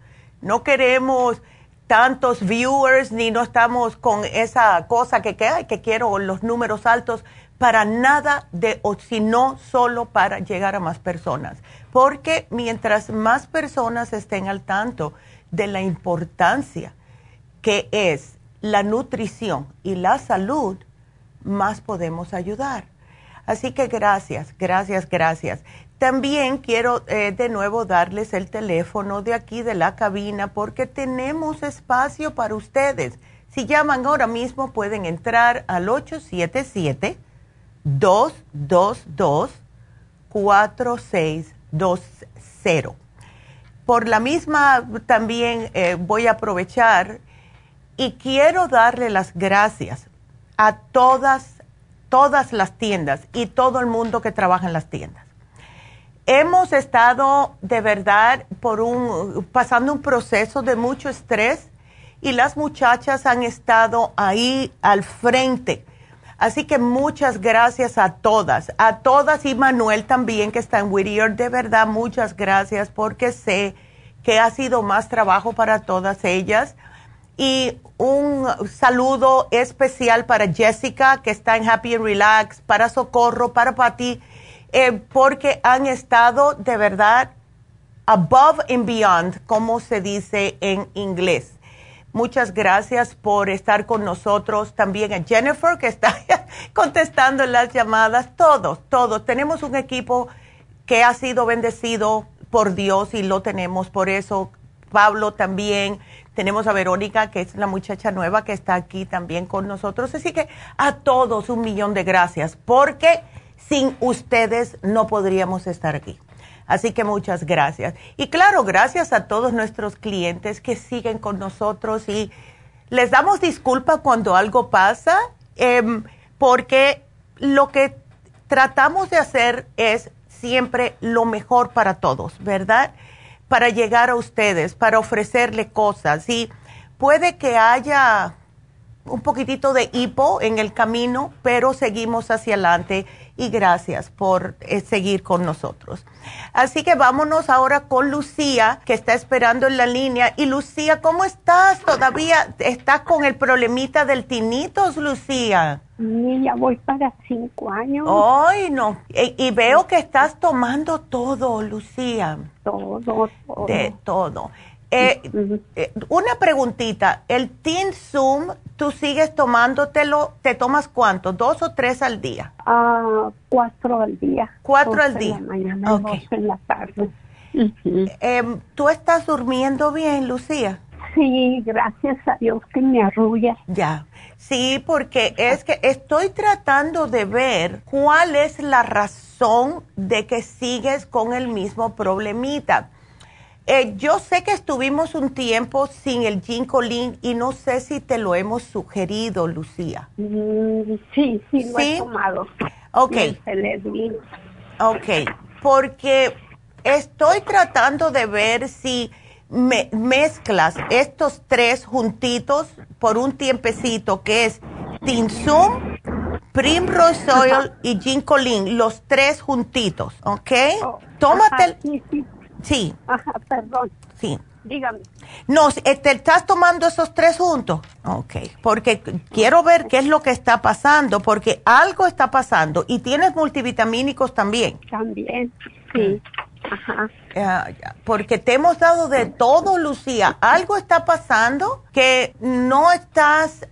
No queremos tantos viewers, ni no estamos con esa cosa que, que, que quiero los números altos, para nada de, sino solo para llegar a más personas. Porque mientras más personas estén al tanto de la importancia que es la nutrición y la salud, más podemos ayudar. Así que gracias, gracias, gracias. También quiero eh, de nuevo darles el teléfono de aquí de la cabina porque tenemos espacio para ustedes. Si llaman ahora mismo pueden entrar al 877-222-4620. Por la misma también eh, voy a aprovechar y quiero darle las gracias a todas, todas las tiendas y todo el mundo que trabaja en las tiendas hemos estado de verdad por un, pasando un proceso de mucho estrés y las muchachas han estado ahí al frente. Así que muchas gracias a todas, a todas y Manuel también que está en Whittier. De verdad, muchas gracias porque sé que ha sido más trabajo para todas ellas. Y un saludo especial para Jessica que está en Happy and Relax, para Socorro, para Pati eh, porque han estado de verdad above and beyond, como se dice en inglés. Muchas gracias por estar con nosotros. También a Jennifer, que está contestando las llamadas. Todos, todos. Tenemos un equipo que ha sido bendecido por Dios y lo tenemos. Por eso, Pablo también. Tenemos a Verónica, que es la muchacha nueva que está aquí también con nosotros. Así que a todos un millón de gracias, porque sin ustedes no podríamos estar aquí. Así que muchas gracias. Y claro, gracias a todos nuestros clientes que siguen con nosotros y les damos disculpa cuando algo pasa, em, porque lo que tratamos de hacer es siempre lo mejor para todos, ¿verdad? Para llegar a ustedes, para ofrecerle cosas. Y puede que haya un poquitito de hipo en el camino, pero seguimos hacia adelante y gracias por eh, seguir con nosotros. Así que vámonos ahora con Lucía, que está esperando en la línea. Y Lucía, ¿cómo estás? ¿Todavía estás con el problemita del tinitos, Lucía? Sí, ya voy para cinco años. Ay, no. Y, veo que estás tomando todo, Lucía. Todo, todo. De todo. Eh, eh, una preguntita, el Tin Zoom, ¿tú sigues tomándotelo? ¿Te tomas cuánto? ¿Dos o tres al día? Ah, cuatro al día. Cuatro al día. En la mañana, en la tarde. Em, ¿Tú estás durmiendo bien, Lucía? Sí, gracias a Dios que me arrulla. Ya, sí, porque es que estoy tratando de ver cuál es la razón de que sigues con el mismo problemita eh, yo sé que estuvimos un tiempo sin el ginkolin y no sé si te lo hemos sugerido, Lucía. Mm, sí, sí, lo he tomado. Ok. Ok, porque estoy tratando de ver si me mezclas estos tres juntitos por un tiempecito, que es Tinsum, Primrose Oil y Ginkolin, los tres juntitos, ¿ok? Oh, Tómate... Sí. Ajá, perdón. Sí. Dígame. No, ¿te estás tomando esos tres juntos? Ok, porque quiero ver qué es lo que está pasando, porque algo está pasando y tienes multivitamínicos también. También, sí. Ajá. porque te hemos dado de todo, Lucía. Algo está pasando que no estás,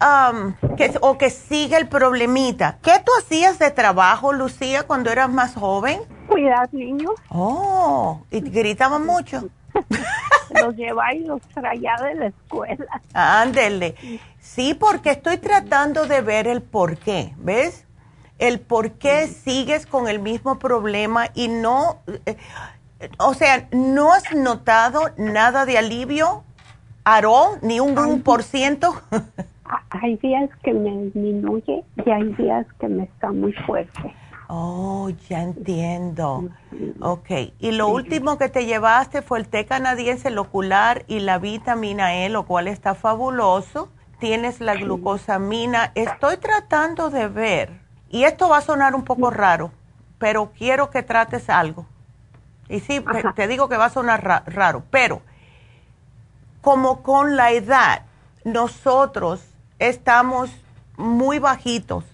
que, o que sigue el problemita. ¿Qué tú hacías de trabajo, Lucía, cuando eras más joven? Cuidar niños. Oh, ¿y gritaban mucho? los llevaba y los traía de la escuela. Ándele. Sí, porque estoy tratando de ver el por qué, ¿ves? El por qué sigues con el mismo problema y no, eh, o sea, ¿no has notado nada de alivio? ¿Arón? ¿Ni un 1%? por ciento? hay días que me disminuye y hay días que me está muy fuerte. Oh, ya entiendo. Ok. Y lo último que te llevaste fue el té canadiense, el ocular y la vitamina E, lo cual está fabuloso. Tienes la glucosamina. Estoy tratando de ver, y esto va a sonar un poco raro, pero quiero que trates algo. Y sí, te digo que va a sonar raro, pero como con la edad, nosotros estamos muy bajitos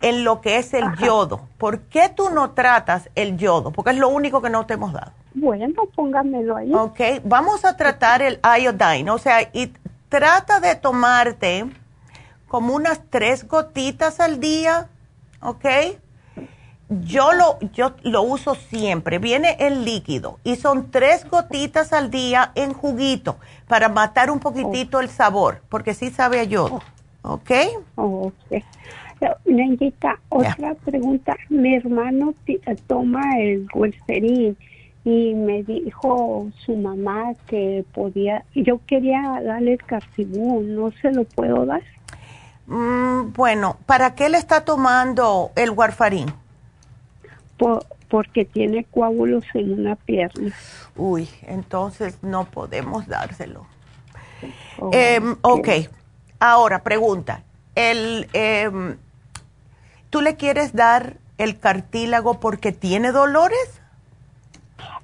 en lo que es el yodo. ¿Por qué tú no tratas el yodo? Porque es lo único que no te hemos dado. Bueno, póngamelo ahí. Ok, vamos a tratar el iodine, o sea, y trata de tomarte como unas tres gotitas al día, ¿ok? Yo lo, yo lo uso siempre, viene en líquido y son tres gotitas al día en juguito para matar un poquitito el sabor, porque sí sabe a yodo, ¿ok? Ok. Nayita, otra pregunta. Mi hermano toma el Welferin y me dijo su mamá que podía, yo quería darle el carcibú, ¿no se lo puedo dar? Mm, bueno, ¿para qué le está tomando el warfarín? Porque tiene coágulos en una pierna. Uy, entonces no podemos dárselo. Em, ok, ahora pregunta, el, eh, ¿Tú le quieres dar el cartílago porque tiene dolores?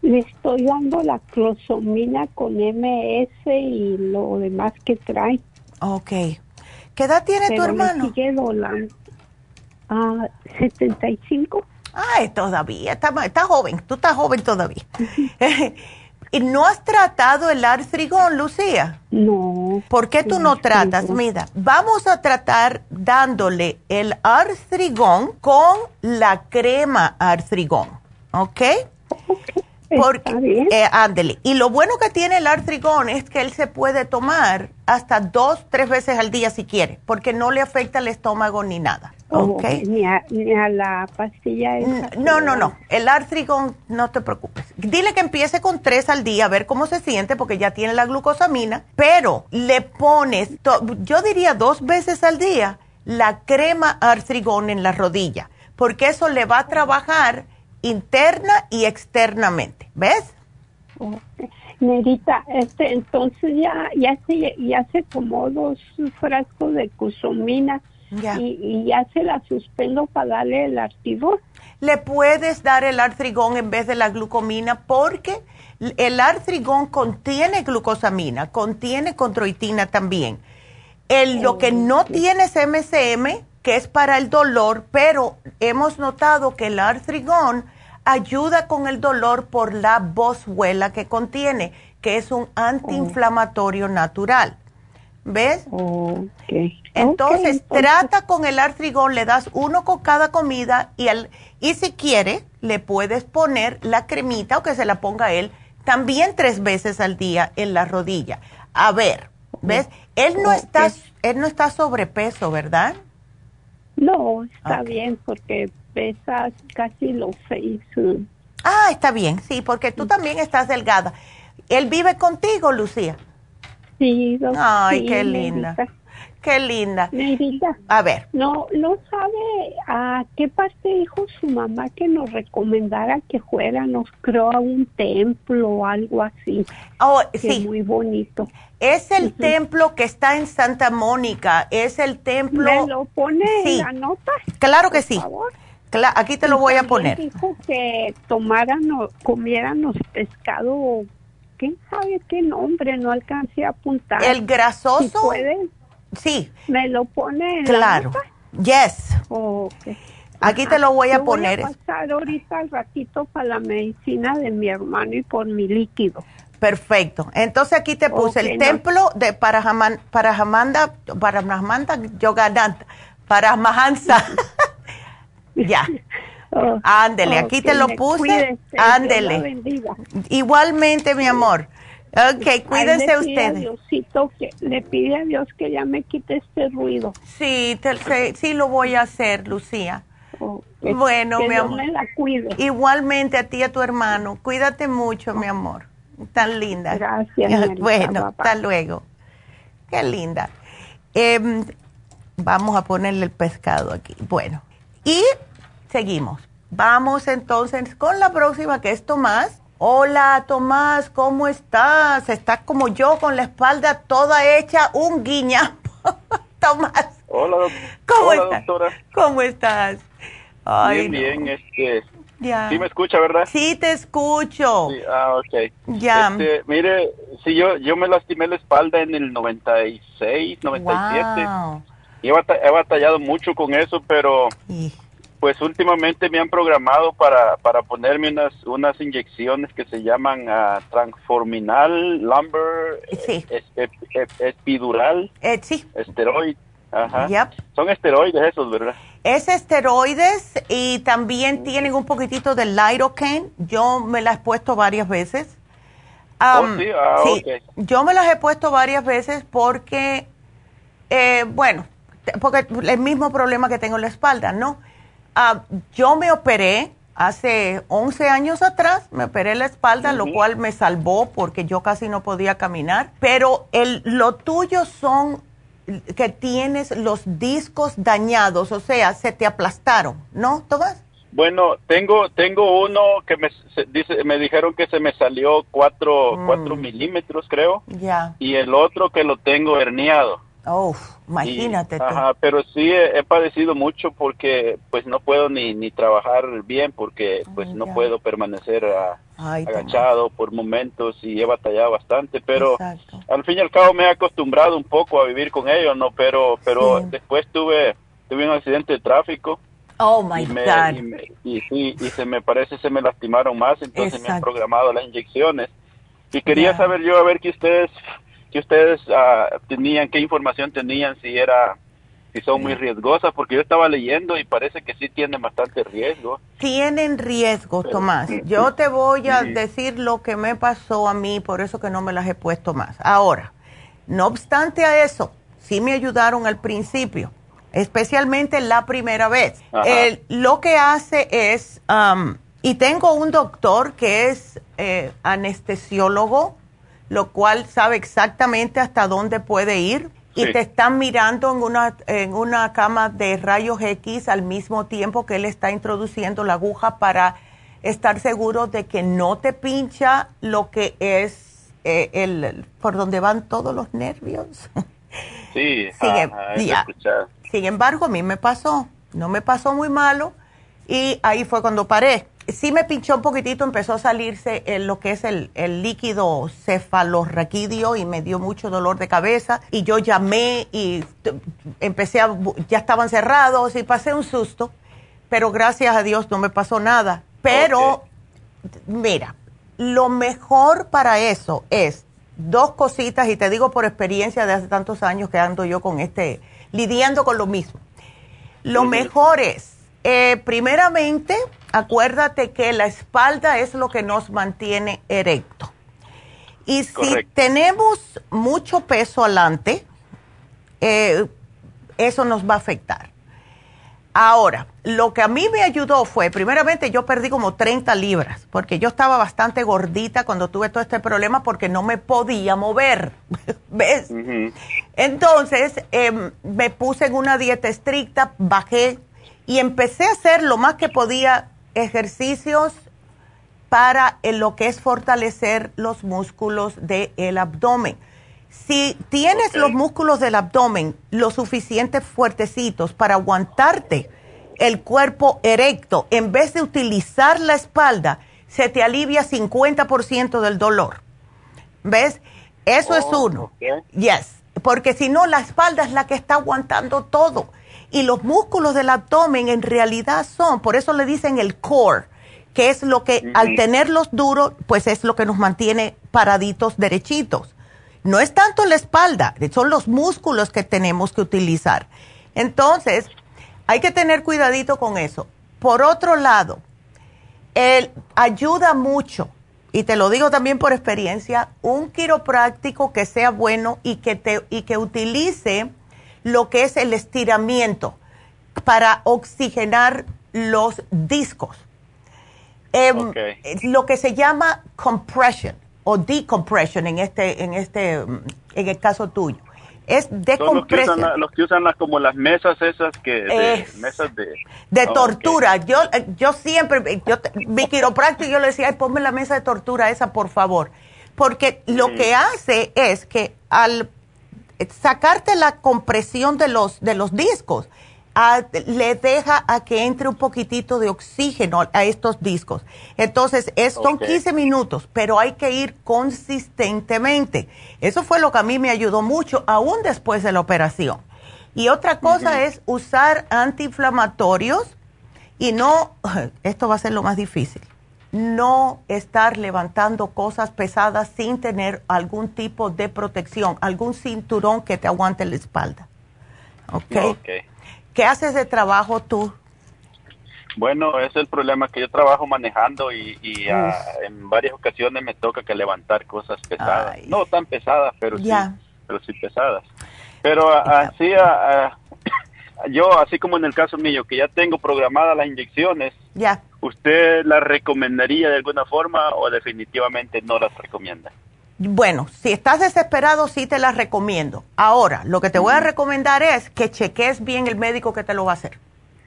Le estoy dando la closomina con MS y lo demás que trae. Ok. ¿Qué edad tiene tu hermano? Me sigue dolando. Ah, 75. Ay, todavía, está, está joven, tú estás joven todavía. ¿Y no has tratado el artrigón, Lucía? No. ¿Por qué tú no tratas? Mira, vamos a tratar dándole el artrigón con la crema artrigón, ¿ok? Porque, eh, ándele. Y lo bueno que tiene el artrigón es que él se puede tomar hasta dos, tres veces al día si quiere, porque no le afecta el estómago ni nada. Okay. Ni, a, la pastilla. no, no, no. El artrigón, no te preocupes. Dile que empiece con tres al día, a ver cómo se siente, porque ya tiene la glucosamina. Pero le pones, yo diría dos veces al día, la crema artrigón en la rodilla, porque eso le va a trabajar interna y externamente. ¿Ves? Nerita, este, entonces ya, ya se, ya se tomó dos frascos de cusomina y, ya se la suspendo para darle el artrigón. Le puedes dar el artrigón en vez de la glucomina porque el artrigón contiene glucosamina, contiene controitina también. El, Lo que no tiene es MCM, que es para el dolor, pero hemos notado que el artrigón ayuda con el dolor por la boswellia que contiene, que es un antiinflamatorio natural. ¿Ves? Entonces, trata con el artrigón, le das uno con cada comida y, el, y si quiere, le puedes poner la cremita o que se la ponga él también tres veces al día en la rodilla. A ver, ¿ves? Él no, está, él no está sobrepeso, ¿verdad? No, está bien porque pesa casi los seis. Ah, está bien, sí, porque tú también estás delgada. ¿Él vive contigo, Lucía? Sí, Ay, qué linda. Qué linda. A ver. No, no sabe a qué parte dijo su mamá que nos recomendara que fuéramos, creo, a un templo o algo así. Oh, sí. Muy bonito. Es el templo que está en Santa Mónica. Es el templo. ¿Me lo pone en la nota? Claro que sí. aquí te lo voy a poner. Dijo que tomáramos, comiéramos pescado quién sabe qué nombre, no alcancé a apuntar. El grasoso. Sí. ¿Me lo pone? claro. Yes. Aquí te lo voy a poner. Voy a pasar ahorita al ratito para la medicina de mi hermano y por mi líquido. Perfecto. Entonces aquí te puse el templo de para Parahamanda, Parahamanda Yogananda, Mahansa. ya. Oh, Ándele, aquí te lo puse. Ándele. Igualmente, mi amor. Ok, cuídense ustedes. le pide a Dios que ya me quite este ruido. Sí, sí lo voy a hacer, Lucía. bueno, mi amor. Igualmente a ti y a tu hermano. Cuídate mucho, mi amor. Tan linda. Gracias. bueno, hasta luego. Qué linda. Em, vamos a ponerle el pescado aquí. Bueno, y seguimos. Vamos entonces con la próxima que es Tomás. Hola Tomás, ¿cómo estás? Estás como yo con la espalda toda hecha un guiñapo. Tomás. Hola, ¿Cómo hola, estás? doctora. ¿Cómo estás? Ay, bien, bien, este, Ya. ¿sí me escucha, verdad? Sí, te escucho. Sí, ah, ok. Ya. Este, mire, sí, yo, yo me lastimé la espalda en el 96, 97. Wow. Y he, bata- he batallado mucho con eso, pero pues últimamente me han programado para, para ponerme unas, unas inyecciones que se llaman ah, transforminal, lumbar, Sí. es- es- es- epidural, Eh, sí, esteroid. Ajá. Yep. Son esteroides esos, ¿verdad? es esteroides y también tienen un poquitito de lidocaine. Yo me las he puesto varias veces. Oh, sí, ah, sí, yo me las he puesto varias veces porque, eh, bueno, porque el mismo problema que tengo en la espalda, ¿no? Ah, yo me operé hace 11 años atrás, me operé la espalda, lo cual me salvó porque yo casi no podía caminar, pero el, lo tuyo son que tienes los discos dañados, o sea, se te aplastaron, ¿no, Tomás? Bueno, tengo tengo uno que me se- dice me dijeron que se me salió cuatro, Mm. cuatro milímetros creo Ya. y el otro que lo tengo herniado. Uf, imagínate Y-. Ajá, pero sí he, he padecido mucho porque pues no puedo ni, ni trabajar bien porque pues no ya. puedo permanecer ah, Ay, agachado por momentos y he batallado bastante, pero Exacto. al fin y al cabo me he acostumbrado un poco a vivir con ellos, ¿no? Pero pero Sí. después tuve tuve un accidente de tráfico Oh my y, me- God. y, me- y y se me parece se me lastimaron más, entonces me han Exacto. programado las inyecciones. Y quería Ya. saber yo a ver que ustedes que ustedes ah, tenían, qué información tenían, si era si son muy riesgosas, porque yo estaba leyendo y parece que sí tienen bastante riesgo. Tienen riesgo, Tomás. Yo te voy a decir lo que me pasó a mí, por eso que no me las he puesto más. Ahora, no obstante a eso, sí me ayudaron al principio, especialmente la primera vez. El- lo que hace es, am, y tengo un doctor que es eh, anestesiólogo, lo cual sabe exactamente hasta dónde puede ir y te están mirando en una, en una cama de rayos X al mismo tiempo que él está introduciendo la aguja para estar seguro de que no te pincha lo que es eh, el por donde van todos los nervios. Sí, Sigue, ajá, he ya. Sin embargo, a mí me pasó, no me pasó muy malo y ahí fue cuando paré. Sí me pinchó un poquitito, empezó a salirse el- lo que es el, el líquido cefalorraquídeo y me dio mucho dolor de cabeza y yo llamé y empecé a, ya estaban cerrados y pasé un susto, pero gracias a Dios no me pasó nada. Pero, mira, lo mejor para eso es dos cositas y te digo por experiencia de hace tantos años que ando yo con este, lidiando con lo mismo. Lo mejor es, eh, primeramente, acuérdate que la espalda es lo que nos mantiene erecto. Y si Correcto. tenemos mucho peso adelante, eh, eso nos va a afectar. Ahora, lo que a mí me ayudó fue, primeramente yo perdí como 30 libras, porque yo estaba bastante gordita cuando tuve todo este problema porque no me podía mover, ¿ves? Entonces, em, me puse en una dieta estricta, bajé y empecé a hacer lo más que podía ejercicios para lo que es fortalecer los músculos del abdomen. Si tienes los músculos del abdomen lo suficiente fuertecitos para aguantarte el cuerpo erecto, en vez de utilizar la espalda, se te alivia 50% del dolor. ¿Ves? Eso es uno. Yes, porque si no, la espalda es la que está aguantando todo. Y los músculos del abdomen en realidad son, por eso le dicen el core, que es lo que al tenerlos duros, pues es lo que nos mantiene paraditos derechitos. No es tanto la espalda, son los músculos que tenemos que utilizar. Entonces, hay que tener cuidadito con eso. Por otro lado, el, ayuda mucho, y te lo digo también por experiencia, un quiropráctico que sea bueno y que, te, y que utilice lo que es el estiramiento para oxigenar los discos. Em, Lo que se llama compression o decompression en este, en este, en el caso tuyo. es de Los que usan, los que usan las, como las mesas esas que, de, mesas de... De ah, tortura. Yo, yo siempre, yo, mi quiropráctico, yo le decía, Ay, ponme la mesa de tortura esa, por favor. Porque lo que hace es que al sacarte la compresión de los, de los discos, le deja a que entre un poquitito de oxígeno a estos discos. Entonces, es, son 15 minutos, pero hay que ir consistentemente. Eso fue lo que a mí me ayudó mucho, aún después de la operación. Y otra cosa es usar antiinflamatorios y no, esto va a ser lo más difícil, no estar levantando cosas pesadas sin tener algún tipo de protección, algún cinturón que te aguante la espalda. ¿Ok? okay. ¿Qué haces de trabajo tú? Bueno, es el problema que yo trabajo manejando y, ah, en varias ocasiones me toca que levantar cosas pesadas. No tan pesadas, pero sí, pero sí pesadas. Pero así, ah, ah, yo, así como en el caso mío, que ya tengo programadas las inyecciones, ya. ¿Usted las recomendaría de alguna forma o definitivamente no las recomienda? Bueno, si estás desesperado, sí te las recomiendo. Ahora, lo que te voy a recomendar es que cheques bien el médico que te lo va a hacer.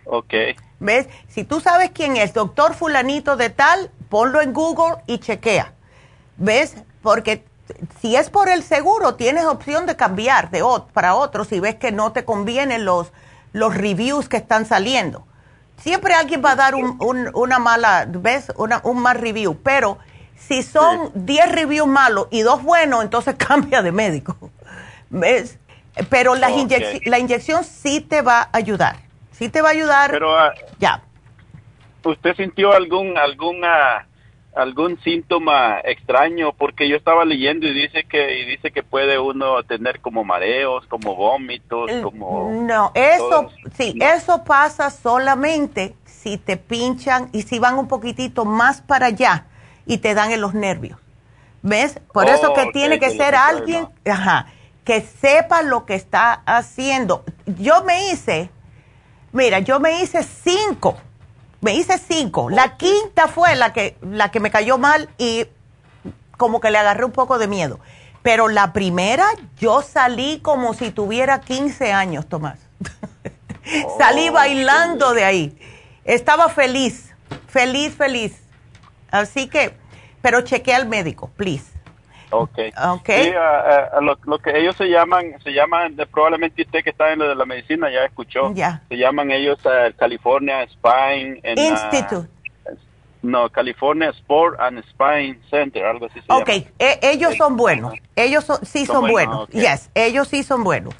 Ok. ¿Ves? Si tú sabes quién es, doctor fulanito de tal, ponlo en Google y chequea. ¿Ves? Porque si es por el seguro, tienes opción de cambiar de para otro si ves que no te convienen los, los reviews que están saliendo. Siempre alguien va a dar un, una mala, ¿ves? Una, un mal review, pero si son 10 reviews malos y dos buenos, entonces cambia de médico. ¿Ves? Pero la, la inyección sí te va a ayudar. Sí te va a ayudar. Pero, ah, ya. ¿Usted sintió algún, alguna, algún síntoma extraño? Porque yo estaba leyendo y dice que, y dice que puede uno tener como mareos, como vómitos, como... No, eso, sí, eso pasa solamente si te pinchan y si van un poquitito más para allá y te dan en los nervios. ¿Ves? Por eso que tiene que, ser alguien ajá, que sepa lo que está haciendo. Yo me hice, mira, yo me hice cinco, me hice cinco. La quinta fue la que, la que me cayó mal y como que le agarré un poco de miedo. Pero la primera, yo salí como si tuviera 15 años, Tomás. salí bailando de ahí. Estaba feliz, feliz, feliz. Así que, pero chequea al médico, please. Ok. okay. Sí, uh, uh, lo, que ellos se llaman, se llaman, probablemente usted que está en lo de la medicina ya escuchó. Ya. Se llaman ellos uh, California Spine Institute. no, California Sport and Spine Center, algo así se Ok, e ellos son buenos. Ellos sí son, buenos. Yes, ellos sí son buenos.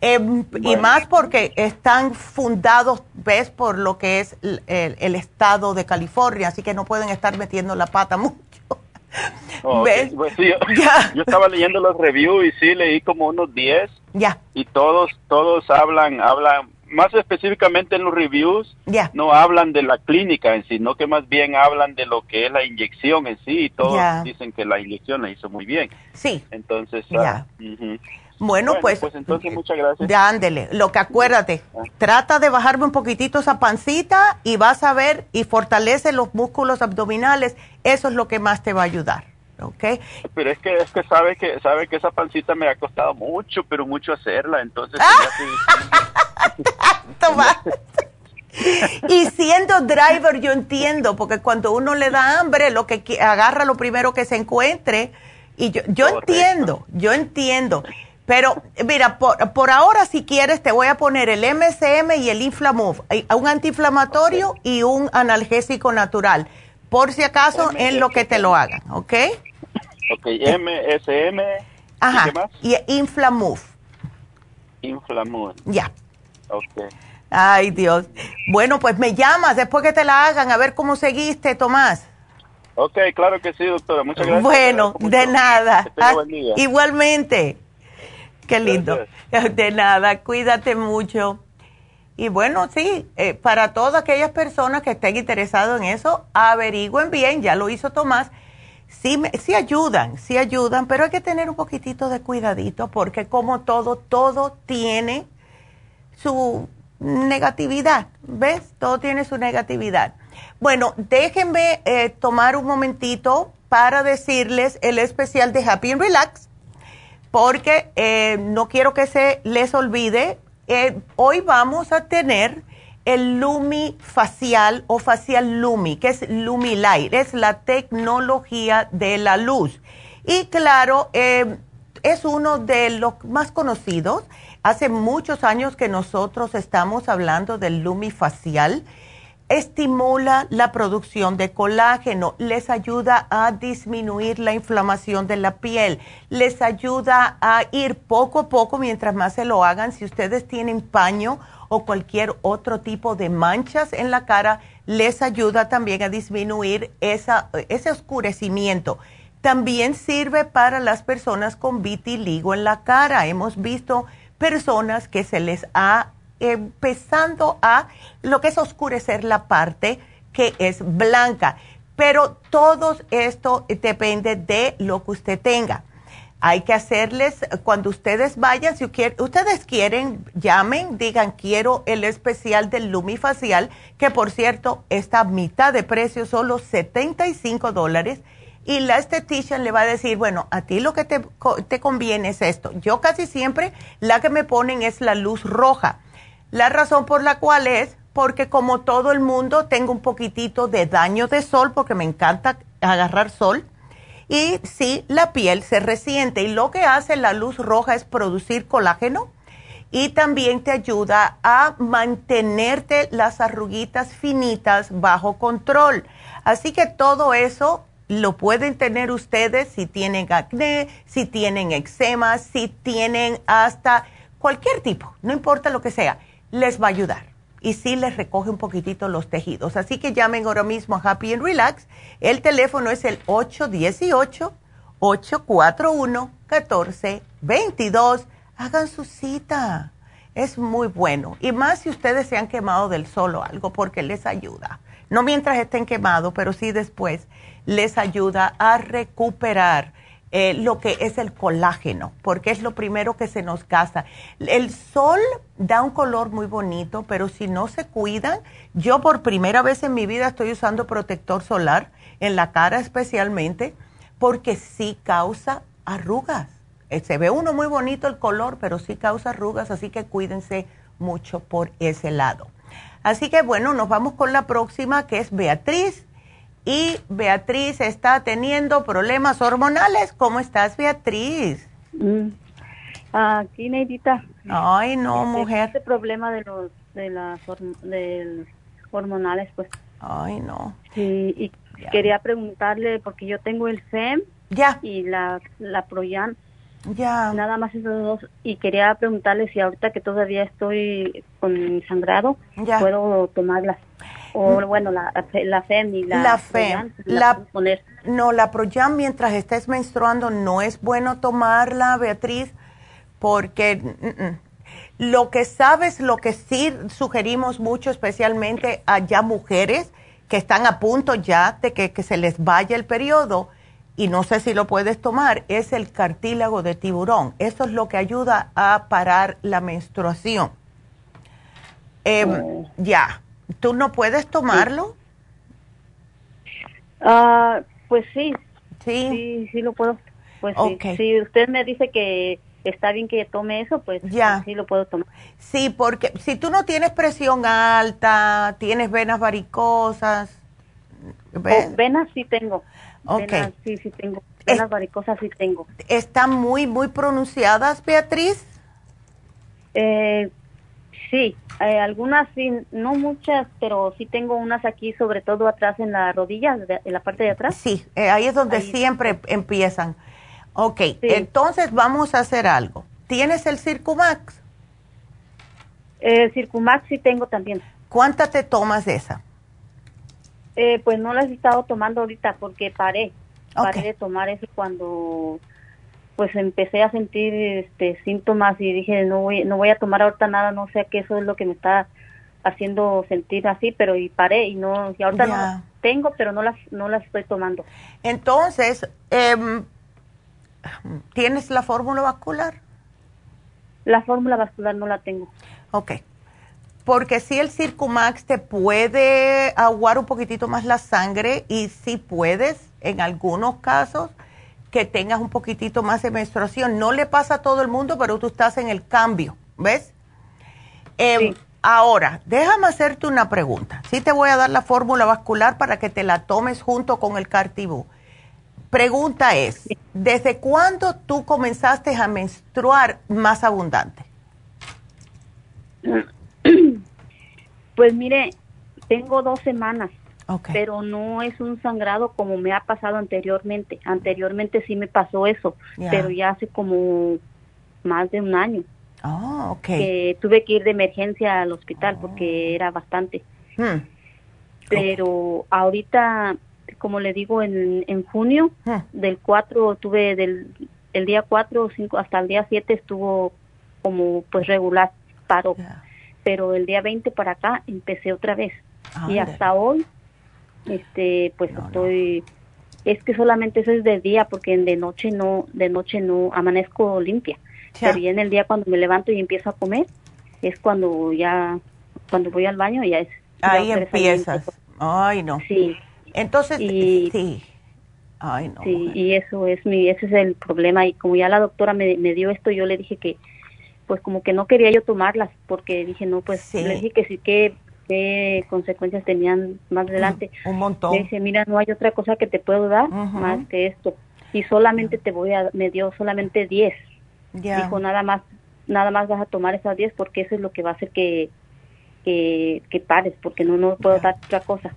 Em, y más porque están fundados, ves, por lo que es el, estado de California, así que no pueden estar metiendo la pata mucho. ¿Ves? Pues yo, estaba leyendo los reviews y sí, leí como unos 10. Ya. Y todos, todos hablan, hablan, más específicamente en los reviews, no hablan de la clínica en sí, sino que más bien hablan de lo que es la inyección en sí. Y todos dicen que la inyección la hizo muy bien. Sí. Entonces, ya. Ah, bueno, pues, pues entonces muchas gracias. ándele, lo que acuérdate, ah. trata de bajarme un poquitito esa pancita y vas a ver y fortalece los músculos abdominales, eso es lo que más te va a ayudar, ¿ok? Pero es que es que sabe que sabe que esa pancita me ha costado mucho, pero mucho hacerla, entonces Toma. y siendo driver yo entiendo, porque cuando uno le da hambre, lo que agarra lo primero que se encuentre y yo yo entiendo, yo entiendo. Pero mira, por, ahora si quieres te voy a poner el MSM y el Inflamove, un antiinflamatorio y un analgésico natural, por si acaso en lo que te lo hagan, ¿ok? Ok, MSM. Ajá, ¿y, qué más? y Inflamove. Inflamove. Ya. Ok. Ay, Dios. Bueno, pues me llamas después que te la hagan a ver cómo seguiste, Tomás. Ok, claro que sí, doctora. Muchas gracias. Bueno, de nada. Ah, igualmente. Qué lindo. De nada, cuídate mucho. Y bueno, sí, eh, para todas aquellas personas que estén interesadas en eso, averigüen bien, ya lo hizo Tomás. Sí, sí ayudan, sí ayudan, pero hay que tener un poquitito de cuidadito porque como todo, todo tiene su negatividad, ¿ves? Todo tiene su negatividad. Bueno, déjenme eh, tomar un momentito para decirles el especial de Happy and Relax porque eh, no quiero que se les olvide, eh, hoy vamos a tener el Lumi facial o facial Lumi, que es Lumi Light, es la tecnología de la luz. Y claro, eh, es uno de los más conocidos. Hace muchos años que nosotros estamos hablando del Lumi facial. Estimula la producción de colágeno, les ayuda a disminuir la inflamación de la piel, les ayuda a ir poco a poco mientras más se lo hagan. Si ustedes tienen paño o cualquier otro tipo de manchas en la cara, les ayuda también a disminuir esa, ese oscurecimiento. También sirve para las personas con vitiligo en la cara. Hemos visto personas que se les ha empezando a lo que es oscurecer la parte que es blanca. Pero todo esto depende de lo que usted tenga. Hay que hacerles, cuando ustedes vayan, si ustedes quieren, llamen, digan, quiero el especial del Lumifacial, que por cierto está a mitad de precio, solo 75 dólares. Y la estetician le va a decir, bueno, a ti lo que te, te conviene es esto. Yo casi siempre la que me ponen es la luz roja. La razón por la cual es porque como todo el mundo tengo un poquitito de daño de sol porque me encanta agarrar sol y sí, la piel se resiente y lo que hace la luz roja es producir colágeno y también te ayuda a mantenerte las arruguitas finitas bajo control. Así que todo eso lo pueden tener ustedes si tienen acné, si tienen eczema, si tienen hasta cualquier tipo, no importa lo que sea, les va a ayudar y sí les recoge un poquitito los tejidos. Así que llamen ahora mismo a Happy and Relax. El teléfono es el 818-841-1422. Hagan su cita. Es muy bueno. Y más si ustedes se han quemado del sol o algo, porque les ayuda. No mientras estén quemados, pero sí después les ayuda a recuperar eh, lo que es el colágeno, porque es lo primero que se nos gasta. El sol da un color muy bonito, pero si no se cuidan, yo por primera vez en mi vida estoy usando protector solar, en la cara especialmente, porque sí causa arrugas. Eh, se ve uno muy bonito el color, pero sí causa arrugas, así que cuídense mucho por ese lado. Así que bueno, nos vamos con la próxima, que es Beatriz y Beatriz está teniendo problemas hormonales. ¿Cómo estás, Beatriz? Mm. Aquí, Neidita. Ay, no, este, mujer. Este problema de los de las hormonales, pues. Ay, no. y quería preguntarle, porque yo tengo el FEM ya. y la, la Proyan. Ya. Nada más esos dos. Y quería preguntarle si ahorita que todavía estoy con sangrado, puedo tomarlas o bueno, la, la FEM y la, la FEM. La, No, la Proyam mientras estés menstruando no es bueno tomarla, Beatriz, porque mm, mm, lo que sabes, lo que sí sugerimos mucho, especialmente a ya mujeres que están a punto ya de que, se les vaya el periodo, y no sé si lo puedes tomar, es el cartílago de tiburón. Eso es lo que ayuda a parar la menstruación. Em, oh. Ya ¿Tú no puedes tomarlo? Ah, pues sí. Sí. Sí, sí lo puedo. Pues Si usted me dice que está bien que tome eso, pues ya. sí lo puedo tomar. Sí, porque si tú no tienes presión alta, tienes venas varicosas. Oh, venas sí tengo. Ok. sí, sí tengo. Venas varicosas sí tengo. ¿Están muy, muy pronunciadas, Beatriz? Eh, Sí, eh, algunas sí, no muchas, pero sí tengo unas aquí, sobre todo atrás en la rodilla, en la parte de atrás. Sí, eh, ahí es donde siempre empiezan. Ok, entonces vamos a hacer algo. ¿Tienes el Circumax? El Circumax sí tengo también. ¿Cuántas te tomas de esa? Eh, pues no las he estado tomando ahorita porque paré. Paré de tomar eso cuando pues empecé a sentir este síntomas y dije no voy no voy a tomar ahorita nada no sé qué eso es lo que me está haciendo sentir así pero y paré y no y ahorita no tengo pero no las no las estoy tomando. Entonces em, tienes la fórmula vascular la fórmula vascular no la tengo. Ok. porque si el Circumax te puede aguar un poquitito más la sangre y si puedes en algunos casos que tengas un poquitito más de menstruación. No le pasa a todo el mundo, pero tú estás en el cambio, ¿ves? Em, ahora, déjame hacerte una pregunta. Sí te voy a dar la fórmula vascular para que te la tomes junto con el Cartibú. Pregunta es, ¿desde cuándo tú comenzaste a menstruar más abundante? Pues mire, tengo dos semanas, pero no es un sangrado como me ha pasado anteriormente. Anteriormente sí me pasó eso, pero ya hace como más de un año. Oh, Que tuve que ir de emergencia al hospital porque era bastante. Hmm. Pero ahorita, como le digo, en, en junio, Hmm. del 4, tuve del el día 4 o 5 hasta el día 7 estuvo como pues regular, paró. Pero el día 20 para acá empecé otra vez. y hasta hoy, este, pues estoy, es que solamente eso es de día porque de noche no, de noche no amanezco limpia. Ya. Pero ya en el día cuando me levanto y empiezo a comer, es cuando ya, cuando voy al baño ya es. Ahí empiezas. Ay, no. Sí. Entonces, Y- sí. Ay, no. Sí, y eso es mi, ese es el problema. Y como ya la doctora me, me dio esto, yo le dije que, pues como que no quería yo tomarlas, porque dije, no, pues le dije que sí, que qué consecuencias tenían más adelante. Un montón. Le dije, mira, no hay otra cosa que te puedo dar más que esto. Y solamente te voy a, me dio solamente 10. Ya. Dijo, nada más, nada más vas a tomar esas 10 porque eso es lo que va a hacer que, que, que pares, porque no, no puedo dar otra cosa.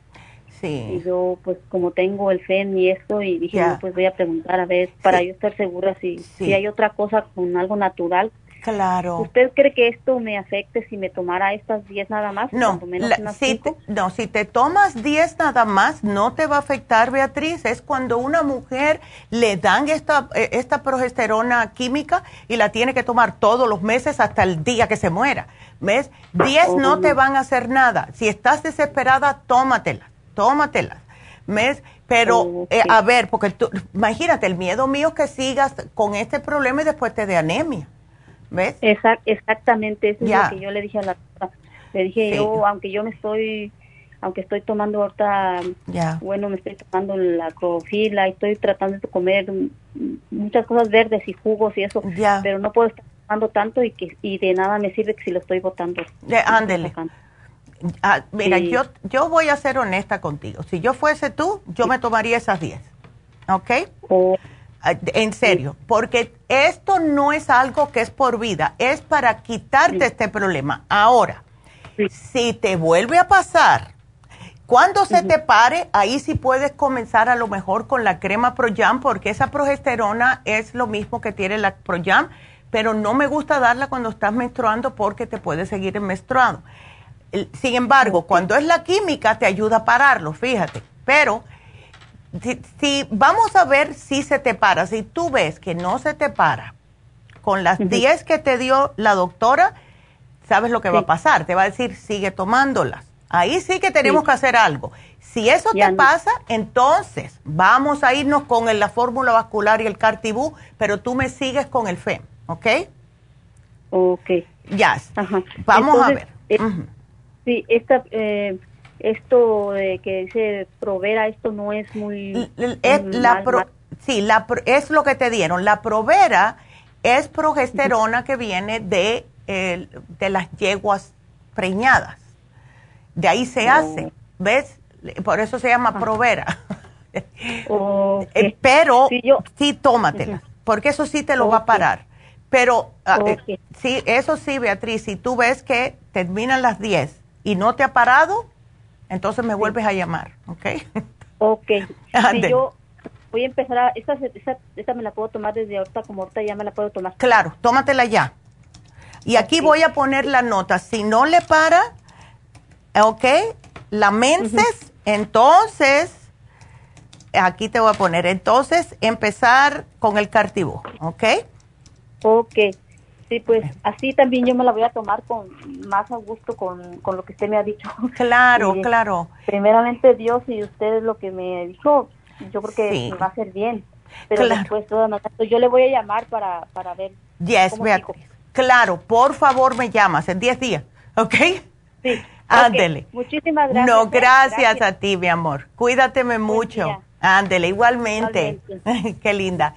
Sí. Y yo, pues, como tengo el FEN y esto, y dije, no, pues voy a preguntar a ver, para Sí. yo estar segura si, Sí. si hay otra cosa con algo natural. Claro. ¿Usted cree que esto me afecte si me tomara estas 10 nada más? No, cuando menos la- unas si te, no, si te tomas 10 nada más, no te va a afectar, Beatriz. Es cuando una mujer le dan esta, eh, esta progesterona química y la tiene que tomar todos los meses hasta el día que se muera. ¿Ves? 10 no te van a hacer nada. Si estás desesperada, tómatela, tómatela. ¿Ves? Pero, eh, a ver, porque tú, imagínate, el miedo mío es que sigas con este problema y después te dé anemia. ¿Ves? Exact- exactamente, eso es lo que yo le dije a la. Le dije Sí. yo, aunque yo me estoy, aunque estoy tomando ahorita, Ya. bueno, me estoy tomando la clorofila y estoy tratando de comer muchas cosas verdes y jugos y eso, pero no puedo estar tomando tanto y que y de nada me sirve que si lo estoy botando. Ándele. Ah, mira, Sí. yo, yo voy a ser honesta contigo. Si yo fuese tú, yo me tomaría esas 10. ¿Ok? Ah, En serio, porque esto no es algo que es por vida, es para quitarte este problema. Ahora, si te vuelve a pasar, cuando se te pare, ahí sí puedes comenzar a lo mejor con la crema Proyam, porque esa progesterona es lo mismo que tiene la Proyam, pero no me gusta darla cuando estás menstruando porque te puede seguir menstruando. Sin embargo, cuando es la química, te ayuda a pararlo, fíjate. Pero si, si- vamos a ver si se te para. Si tú ves que no se te para con las 10 que te dio la doctora, sabes lo que va a pasar. Te va a decir, sigue tomándolas. Ahí sí que tenemos Sí. que hacer algo. Si eso Ya te no. pasa, entonces vamos a irnos con el- la fórmula vascular y el cartibú, pero tú me sigues con el FEM, ¿ok? Ok. Ya. Vamos a ver. eh, Sí, esta, eh, esto de que dice Provera, esto no es muy... Es muy la mal- pro- mal- sí, la es lo que te dieron. La provera es progesterona que viene de, el- de las yeguas preñadas. De ahí se Oh. hace, ¿ves? Por eso se llama provera. Ok. Eh, Pero sí, tómatela, porque eso sí te lo va a parar. Pero ah, eh, sí, eso sí, Beatriz, si tú ves que terminan las 10 y no te ha parado, entonces me vuelves a llamar, ¿ok? Ok. Si yo voy a empezar a... Esta, esta, esta me la puedo tomar desde ahorita, como ahorita ya me la puedo tomar. Claro, tómatela ya. Y aquí voy a poner la nota. Si no le para, ¿ok? La menses, entonces, aquí te voy a poner, entonces empezar con el cartibú, ¿ok? Ok. Sí, pues así también yo me la voy a tomar con más a gusto con, con lo que usted me ha dicho. Claro, Y, claro. Primeramente Dios y usted lo que me dijo, yo creo que Sí. me va a hacer bien. Pero Claro. después, maneras, yo le voy a llamar para, para ver. Yes, cómo. Claro, por favor me llamas en 10 días, ¿ok? Sí. Ándele. Ok, Muchísimas gracias. No, ¿eh? gracias, a ti, mi amor. Cuídateme mucho. Ándele, igualmente. Qué linda.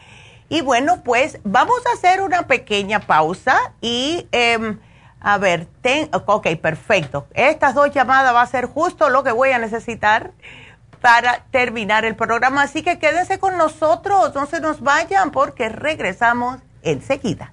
Y bueno, pues vamos a hacer una pequeña pausa y em, a ver, ten, ok, perfecto. Estas dos llamadas va a ser justo lo que voy a necesitar para terminar el programa. Así que quédense con nosotros, no se nos vayan porque regresamos enseguida.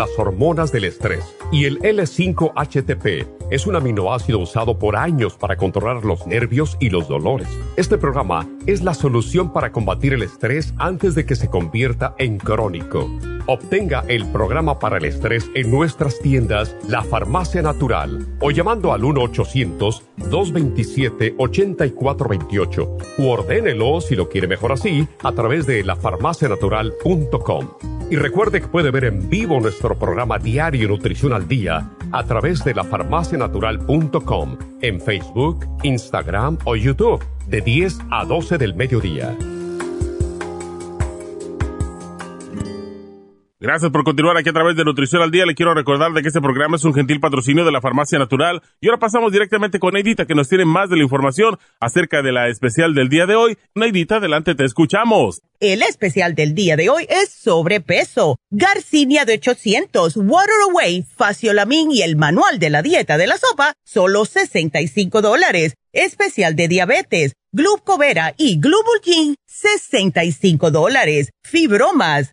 las hormonas del estrés. Y el L5-HTP es un aminoácido usado por años para controlar los nervios y los dolores. Este programa es la solución para combatir el estrés antes de que se convierta en crónico. Obtenga el programa para el estrés en nuestras tiendas La Farmacia Natural o llamando al 1-800-227-8428 o ordénelo si lo quiere mejor así a través de lafarmacianatural.com. Y recuerde que puede ver en vivo nuestro programa diario Nutrición al Día a través de lafarmacianatural.com en Facebook, Instagram o YouTube de 10 a 12 del mediodía. Gracias por continuar aquí a través de Nutrición al Día. Le quiero recordar de que este programa es un gentil patrocinio de la Farmacia Natural. Y ahora pasamos directamente con Neidita, que nos tiene más de la información acerca de la especial del día de hoy. Neidita, adelante, te escuchamos. El especial del día de hoy es sobrepeso. Garcinia de 800, Water Away, Faciolamin y el manual de la dieta de la sopa, solo 65 dólares. Especial de diabetes, Glucovera y Glubulgin, 65 dólares. Fibromas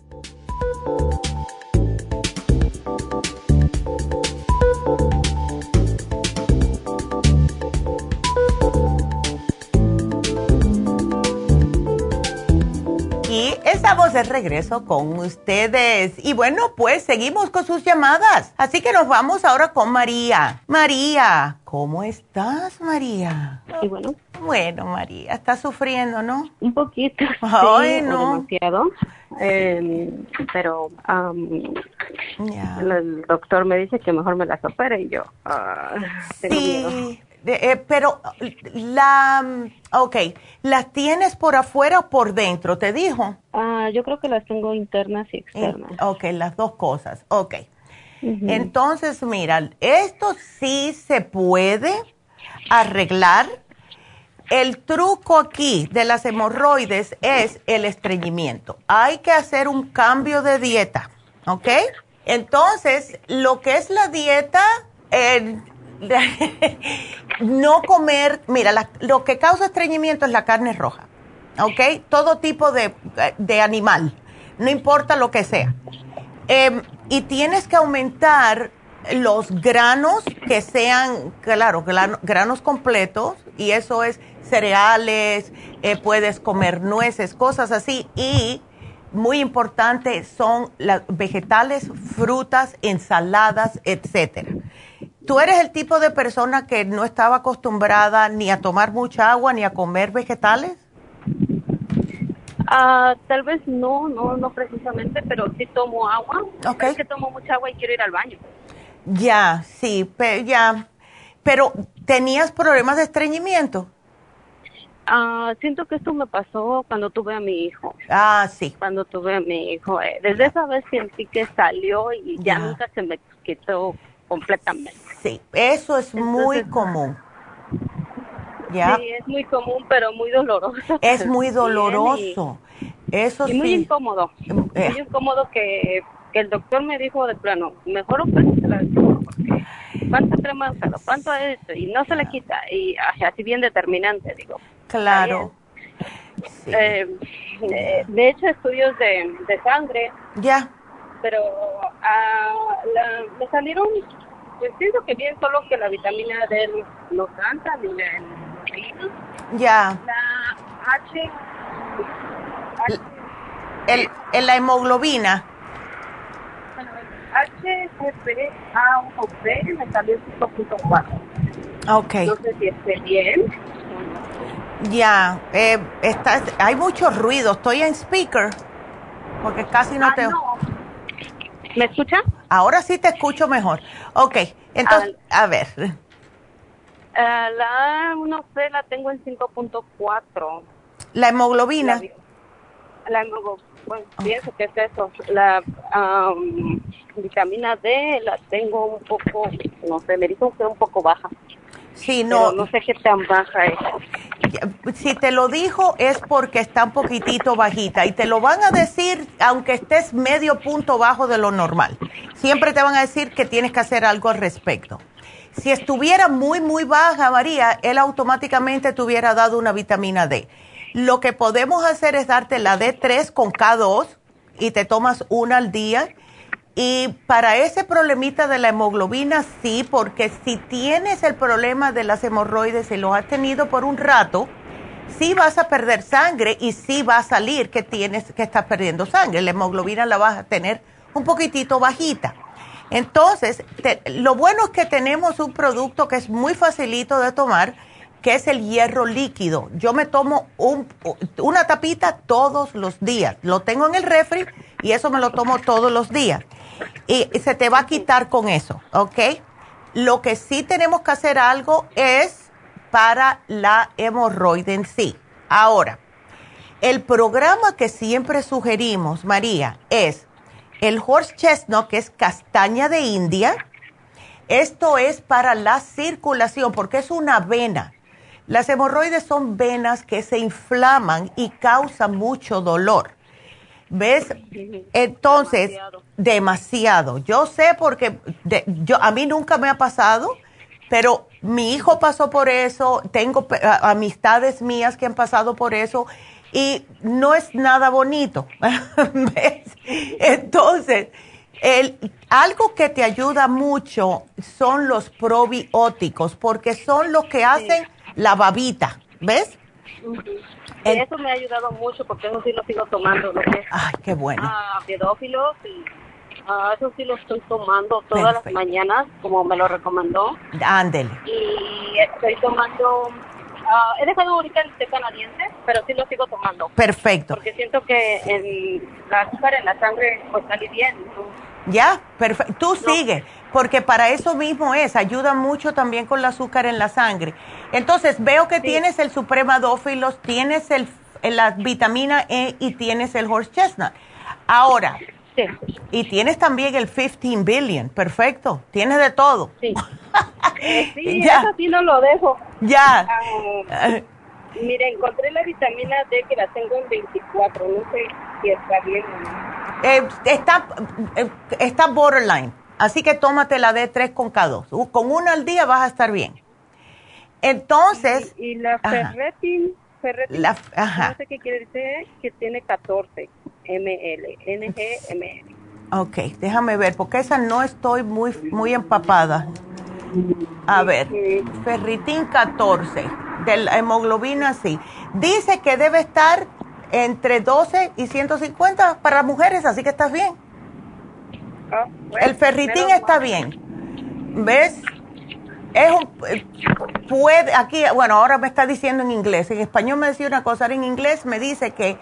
Thank you Y estamos de regreso con ustedes. Y bueno, pues seguimos con sus llamadas. Así que nos vamos ahora con María. María, ¿cómo estás, María? Sí, bueno. Bueno, María, estás sufriendo, ¿no? Un poquito. Ay, no. Demasiado. Eh, pero el doctor me dice que mejor me las opere y yo uh, tengo sí. Eh, pero la, ok, ¿las tienes por afuera o por dentro? ¿Te dijo? Ah, yo creo que las tengo internas y externas. ok, las dos cosas, ok. Entonces, mira, esto sí se puede arreglar. El truco aquí de las hemorroides es el estreñimiento. Hay que hacer un cambio de dieta, ¿ok? Entonces, lo que es la dieta, no comer, mira, lo que causa estreñimiento es la carne roja, ¿ok? Todo tipo de, animal, no importa lo que sea. Em, y tienes que aumentar los granos que sean, claro, granos completos, y eso es cereales, eh, puedes comer nueces, cosas así, y muy importante son las vegetales, frutas, ensaladas, etcétera. ¿Tú eres el tipo de persona que no estaba acostumbrada ni a tomar mucha agua ni a comer vegetales? Ah, tal vez no, no, no precisamente, pero sí tomo agua. Okay. Es que tomo mucha agua y quiero ir al baño. Ya, sí, pero ya. Pero, ¿tenías problemas de estreñimiento? Ah, siento que esto me pasó cuando tuve a mi hijo. Ah, sí. Cuando tuve a mi hijo. Eh, desde esa vez sentí que salió y ya, nunca se me quitó completamente. Sí, eso es muy común. ¿Ya? Sí, es muy común, pero muy doloroso. Es muy doloroso. eso y muy incómodo. Eh. Muy incómodo que, que, el doctor me dijo de plano, mejor la porque cuánto crema cuánto es esto, y no se le quita, y así bien determinante, digo. Claro. Eh, de hecho, estudios de, de sangre. Ya. Pero uh, la, me salieron, pues que bien, solo que la vitamina D no tanta, ni la Ya. La H. El, el, la hemoglobina. HCP A o B me salió 5.4. Ok. No sé si esté bien. Ya, eh, está, hay mucho ruido. Estoy en speaker porque casi no ah, te. No. ¿Me escucha? Ahora sí te escucho mejor. Ok, entonces, a ver. Ah, la no sé, la tengo en 5.4. ¿La hemoglobina? La, hemoglobina, bueno, pienso que es eso. La vitamina D la tengo un poco, no sé, me dijo que es un poco baja. Sí, no. no sé qué tan baja es. Si te lo dijo es porque está un poquitito bajita y te lo van a decir aunque estés medio punto bajo de lo normal. Siempre te van a decir que tienes que hacer algo al respecto. Si estuviera muy, muy baja, María, él automáticamente te hubiera dado una vitamina D. Lo que podemos hacer es darte la D3 con K2 y te tomas una al día y para ese problemita de la hemoglobina, sí, porque si tienes el problema de las hemorroides y lo has tenido por un rato, sí vas a perder sangre y sí va a salir que tienes que estás perdiendo sangre. La hemoglobina la vas a tener un poquitito bajita. Entonces, lo bueno es que tenemos un producto que es muy facilito de tomar, que es el hierro líquido. Yo me tomo una tapita todos los días. Lo tengo en el refri y eso me lo tomo todos los días y se te va a quitar con eso, ¿ok? Lo que sí tenemos que hacer algo es para la hemorroide en sí. Ahora, el programa que siempre sugerimos, María, es el horse chestnut, que es castaña de India. Esto es para la circulación, porque es una vena. Las hemorroides son venas que se inflaman y causan mucho dolor. ¿Ves? Entonces, demasiado. Yo sé porque yo a mí nunca me ha pasado, pero mi hijo pasó por eso, tengo amistades mías que han pasado por eso y no es nada bonito. ¿Ves? Entonces, el, algo que te ayuda mucho son los probióticos, porque son los que hacen la babita, ¿ves? Eso me ha ayudado mucho porque eso sí lo sigo tomando. Lo que Ay, qué bueno. Ah, pedófilos y ah, eso sí lo estoy tomando todas las mañanas, como me lo recomendó. Ándele. Y estoy tomando, ah, he dejado ahorita el té canadiense, pero sí lo sigo tomando. Perfecto. Porque siento que el, azúcar en la sangre pues sale bien. Ya, perfecto. Tú sigue, porque para eso mismo es, ayuda mucho también con el azúcar en la sangre. Entonces, veo que tienes el supremadófilos, tienes el, la vitamina E y tienes el horse chestnut. Ahora, sí. y tienes también el 15 billion, perfecto, tienes de todo. Sí, sí eso sí no lo dejo. Ya. Ah, mire, encontré la vitamina D que la tengo en 24, no sé si está bien o no. Eh, está, eh, está borderline, así que tómate la D3 con K2. Con una al día vas a estar bien. Entonces... Y, la ferretin, ferretin no sé qué quiere decir, que tiene 14 ml, NGML. Ok, déjame ver, porque esa no estoy muy, muy empapada. A ver, ferritin 14, de la hemoglobina sí. Dice que debe estar entre 12 y 150 para mujeres, así que estás bien. El ferritín está bien. ¿Ves? Es un, puede, aquí, bueno, ahora me está diciendo en inglés. En español me decía una cosa, ahora en inglés me dice que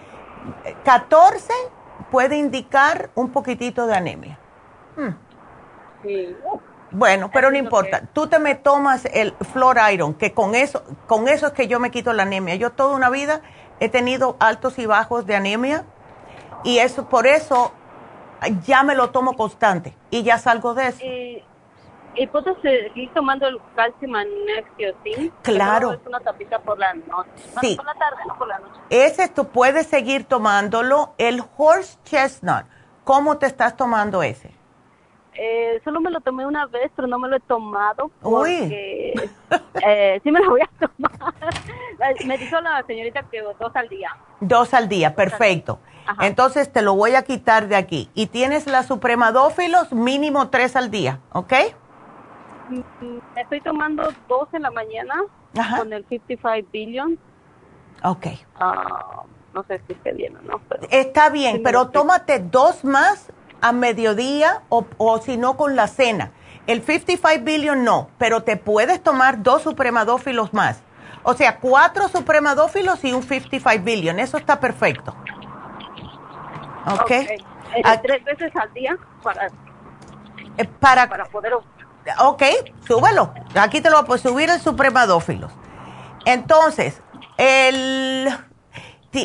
14 puede indicar un poquitito de anemia. Hmm. Sí. Bueno, pero no importa. Tú te me tomas el Flor Iron, que con eso, con eso es que yo me quito la anemia. Yo toda una vida he tenido altos y bajos de anemia y eso por eso ya me lo tomo constante y ya salgo de eso. ¿Y, y puedo seguir tomando el calcio magnesio, sí? Claro. Es una tapita por la noche. Sí. Por la tarde, no por la noche. Ese tú puedes seguir tomándolo. El horse chestnut, ¿cómo te estás tomando ese? Eh, solo me lo tomé una vez, pero no me lo he tomado porque eh, sí me lo voy a tomar. me dijo la señorita que dos al día. Dos al día, perfecto. Entonces te lo voy a quitar de aquí. Y tienes la supremadófilos mínimo tres al día, ¿ok? Mm, estoy tomando dos en la mañana con el 55 billion. Ok. Ah, no sé si esté bien o no. Está bien, pero tómate dos más a mediodía o, o si no con la cena. El 55 billion no, pero te puedes tomar dos supremadófilos más. O sea, cuatro supremadófilos y un 55 billion. Eso está perfecto. ¿Ok? okay. Eh, tres veces al día para, eh, para, para poder... Ok, súbelo. Aquí te lo voy a subir el supremadófilos. Entonces, el...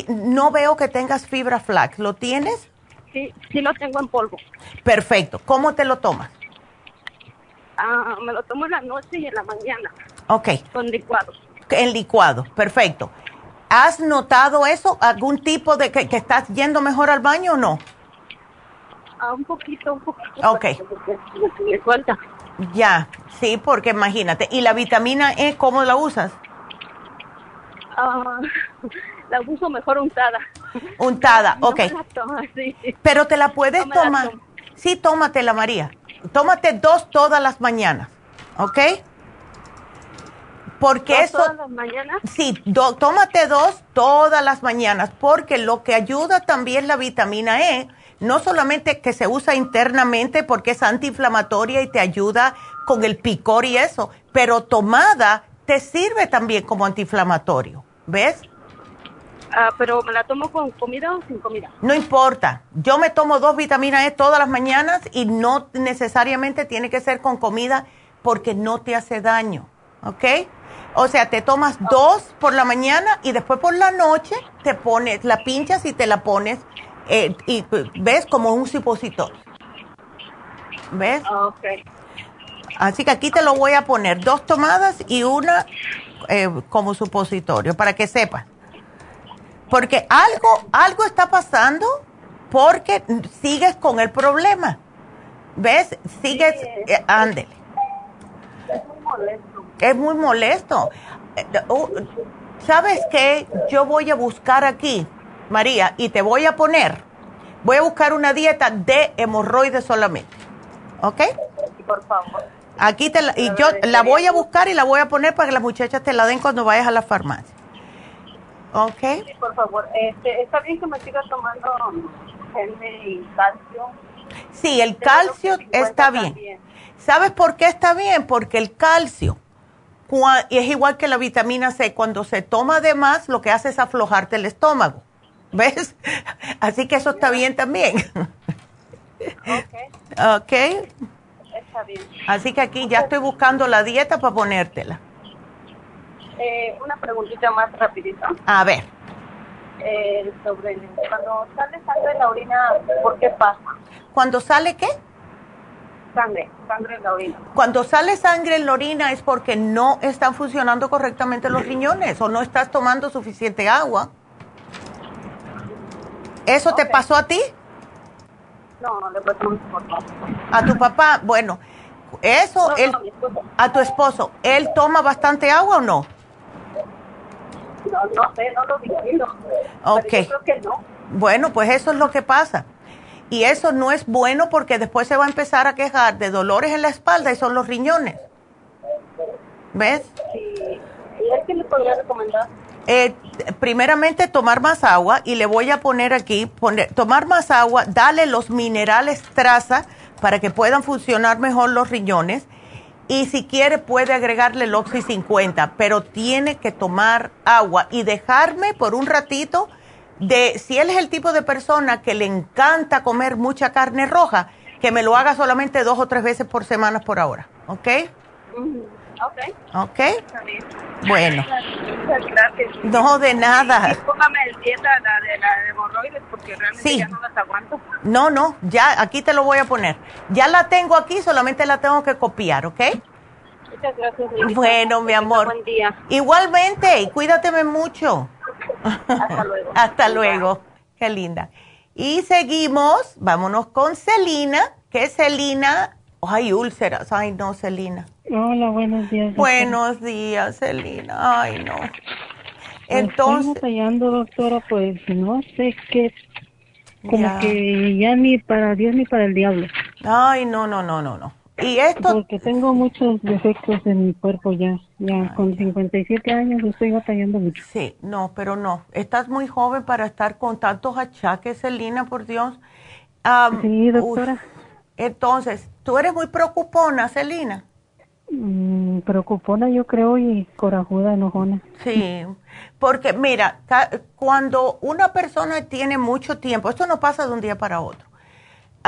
No veo que tengas fibra flax. ¿Lo tienes? Sí, sí lo tengo en polvo. Perfecto. ¿Cómo te lo tomas? Ah, me lo tomo en la noche y en la mañana. Ok. Con licuados. En licuado, perfecto. ¿Has notado eso? ¿Algún tipo de que, que estás yendo mejor al baño o no? Ah, un poquito, un poquito. Ok. Me falta. Ya, sí, porque imagínate. ¿Y la vitamina E cómo la usas? Ah, la uso mejor untada. Untada, No ok. me la tomo, sí. Pero te la puedes No la tomar. tomo. Sí, tómatela, María. Tómate dos todas las mañanas, ¿ok? Porque ¿Dos eso... todas las mañanas? Sí, do- tómate dos todas las mañanas, porque lo que ayuda también la vitamina E, no solamente que se usa internamente porque es antiinflamatoria y te ayuda con el picor y eso, pero tomada te sirve también como antiinflamatorio, ¿ves? Ah, pero me la tomo con comida o sin comida. No importa, yo me tomo dos vitaminas E todas las mañanas y no necesariamente tiene que ser con comida porque no te hace daño, ¿ok? O sea, te tomas dos por la mañana y después por la noche te pones, la pinchas y te la pones, eh, y ves como un supositorio. ¿Ves? Ah, ok. Así que aquí te lo voy a poner, dos tomadas y una eh, como supositorio, para que sepas. Porque algo, algo está pasando porque sigues con el problema. ¿Ves? Sigues, eh, ándele. Es muy molesto. Es muy molesto. Eh, uh, ¿Sabes qué? Yo voy a buscar aquí, María, y te voy a poner, voy a buscar una dieta de hemorroides solamente. ¿Ok? Por favor. Aquí te la, y yo la voy a buscar y la voy a poner para que las muchachas te la den cuando vayas a la farmacia. ¿Ok? Sí, por favor. Este, está bien que me siga tomando gel y calcio. Sí, el calcio está bien. ¿Sabes por qué está bien? Porque el calcio y es igual que la vitamina C, cuando se toma de más, lo que hace es aflojarte el estómago. ¿Ves? Así que eso está bien también. ok. Está bien. Así que aquí ya estoy buscando la dieta para ponértela. Eh, una preguntita más rapidita. A ver, Eh, sobre el- cuando sale sangre en la orina, ¿por qué pasa? cuando sale qué? Sangre, sangre en la orina. Cuando sale sangre en la orina es porque no están funcionando correctamente los riñones o no estás tomando suficiente agua. ¿Eso te pasó a ti? No, no le pasó a mi papá. ¿A tu papá? Bueno, eso, No, él, no, a tu esposo, ¿él toma bastante agua o no? No, no sé, no lo vigilo. Ok. Pero yo creo que no. Bueno, pues eso es lo que pasa. Y eso no es bueno porque después se va a empezar a quejar de dolores en la espalda y son los riñones. ¿Ves? Sí. ¿Y que le podría recomendar? eh, primeramente tomar más agua y le voy a poner aquí, poner, tomar más agua, dale los minerales traza para que puedan funcionar mejor los riñones y si quiere puede agregarle el Oxy 50, pero tiene que tomar agua y dejarme por un ratito de, si él es el tipo de persona que le encanta comer mucha carne roja, que me lo haga solamente dos o tres veces por semana por ahora, ¿ok? Ok. ¿Ok? Bueno. Muchas gracias. No, de nada. Póngame el dieta la de la hemorroides porque realmente Sí. ya no las aguanto. No, no, ya aquí te lo voy a poner. Ya la tengo aquí, solamente la tengo que copiar, ¿ok? Muchas gracias. Bueno, mi amor. Buen día. Igualmente, y cuídateme mucho. Hasta luego. Hasta luego. Qué linda. Y seguimos, vámonos con Celina, que Celina, ay, úlceras, ay no, Celina. Hola, buenos días. doctora. Buenos días, Celina, ay no. Entonces, Estoy batallando, doctora, pues no sé qué, como Ya. que ya ni para Dios ni para el diablo. ay, no, no, no, no, no. Y esto, Porque tengo muchos defectos en mi cuerpo ya, ya con 57 años estoy batallando mucho. sí, no, pero no. Estás muy joven para estar con tantos achaques, Celina, por Dios. Sí, doctora. uf. Entonces, tú eres muy preocupona, Celina. Mm, preocupona yo creo y corajuda, enojona. Sí, porque mira, cuando una persona tiene mucho tiempo, esto no pasa de un día para otro.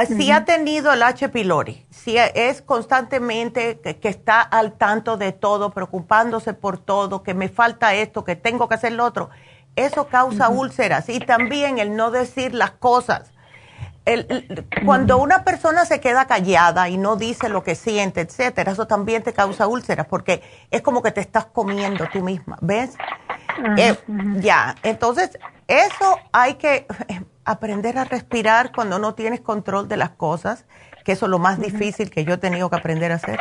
Ah, Si ha tenido el H. pylori, si es constantemente que, que está al tanto de todo, preocupándose por todo, que me falta esto, que tengo que hacer lo otro, eso causa úlceras. Y también el no decir las cosas. El- el- cuando una persona se queda callada y no dice lo que siente, etcétera, eso también te causa úlceras porque es como que te estás comiendo tú misma, ¿ves? Eh, ya, entonces eso hay que aprender a respirar cuando no tienes control de las cosas, que eso es lo más difícil que yo he tenido que aprender a hacer,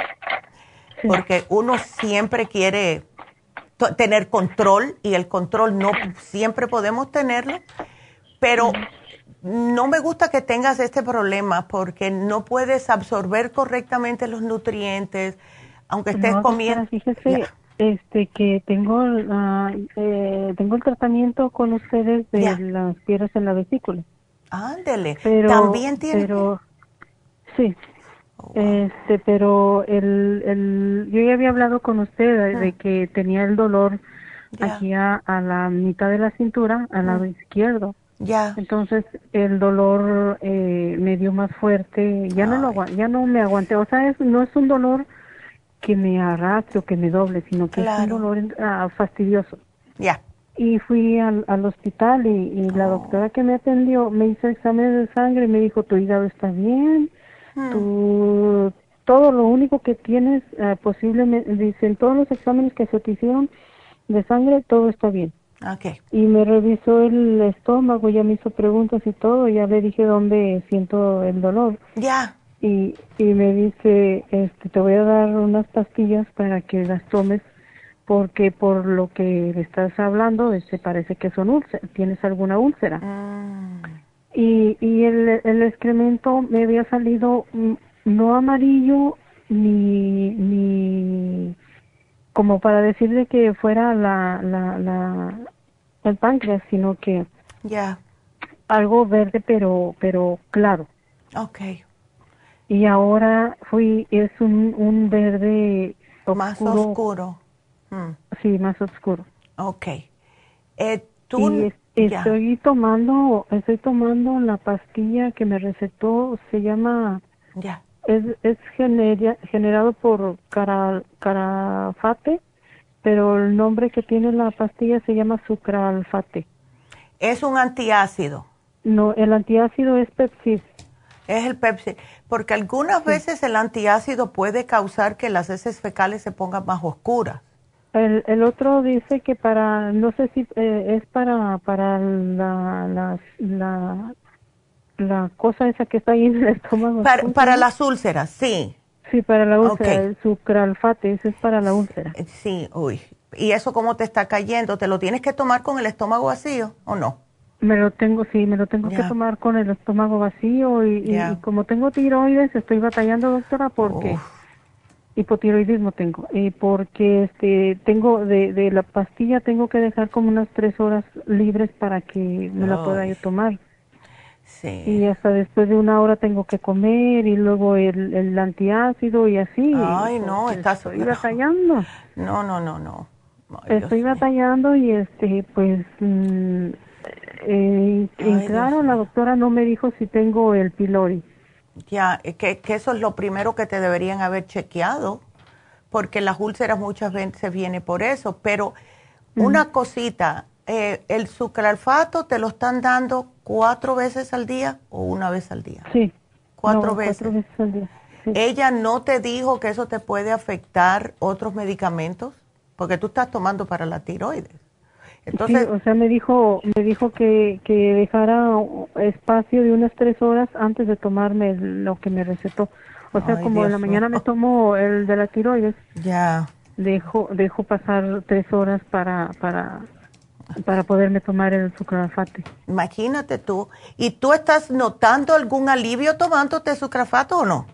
porque uno siempre quiere tener control y el control no siempre podemos tenerlo, pero no me gusta que tengas este problema porque no puedes absorber correctamente los nutrientes, aunque estés No, comiendo. Fíjese, este, que tengo, ah, eh, tengo el tratamiento con ustedes de las piedras en la vesícula. Ándele, Pero, también tiene. pero, sí. Oh, Este, pero el, el, yo ya había hablado con usted de, de que tenía el dolor aquí a, a la mitad de la cintura, al lado izquierdo. Ya. Entonces el dolor eh, me dio más fuerte, ya no lo ya no me aguanté, o sea, es, no es un dolor que me arrastre o que me doble, sino que es un dolor ah, fastidioso. Ya. Y fui al, al hospital y, y la doctora que me atendió me hizo exámenes de sangre y me dijo, tu hígado está bien, tu, todo lo único que tienes eh, posiblemente, dicen todos los exámenes que se te hicieron de sangre, todo está bien. Ok. Y me revisó el estómago, ya me hizo preguntas y todo, ya le dije dónde siento el dolor. Ya. Y, y me dice, este, te voy a dar unas pastillas para que las tomes porque por lo que estás hablando, este, parece que son úlceras, tienes alguna úlcera. Y, y el, el excremento me había salido mm, no amarillo ni, ni como para decir de que fuera la, la, la, el páncreas, sino que Ya. algo verde pero, pero claro. Ok. Y ahora fui, es un, un verde oscuro. Más oscuro. Mm. Sí, más oscuro. Ok. Eh, tú. Y es- ya. estoy tomando, estoy tomando la pastilla que me recetó, se llama, Ya. es, es genera- generado por cara, carafate, pero el nombre que tiene la pastilla se llama sucralfate. Es un antiácido. No, el antiácido es Pepsi. Es el Pepsi. Porque algunas veces el antiácido puede causar que las heces fecales se pongan más oscuras. El, el otro dice que para, no sé si eh, es para, para la, la, la, la cosa esa que está ahí en el estómago. Para, ¿cómo se para las úlceras, sí. Sí, para la úlcera, el sucralfate, es para la úlcera. Sí, uy. ¿Y eso cómo te está cayendo? ¿Te lo tienes que tomar con el estómago vacío o no? Me lo tengo, sí, me lo tengo que tomar con el estómago vacío y, como tengo tiroides estoy batallando, doctora, porque Hipotiroidismo tengo, y porque este tengo de, de la pastilla tengo que dejar como unas tres horas libres para que me la pueda yo tomar. Sí. Y hasta después de una hora tengo que comer y luego el, el antiácido y así. Ay, no, estás estoy batallando. No, no, no, no. estoy batallando y este, pues, mm, eh, en claro, la doctora no me dijo si tengo el pylori. Ya, que, que eso es lo primero que te deberían haber chequeado, porque las úlceras muchas veces viene por eso. Pero una cosita, eh, ¿el sucralfato te lo están dando cuatro veces al día o una vez al día? Sí. Cuatro No, veces. Cuatro veces al día. ¿Ella no te dijo que eso te puede afectar otros medicamentos? Porque tú estás tomando para la tiroides. Entonces, sí, o sea, me dijo, me dijo que, que dejara espacio de unas tres horas antes de tomarme lo que me recetó. O sea, Ay, como en la mañana me tomo el de la tiroides, ya. dejo, dejo pasar tres horas para, para, para poderme tomar el sucralfate. Imagínate tú. ¿Y tú estás notando algún alivio tomándote sucrafato o no?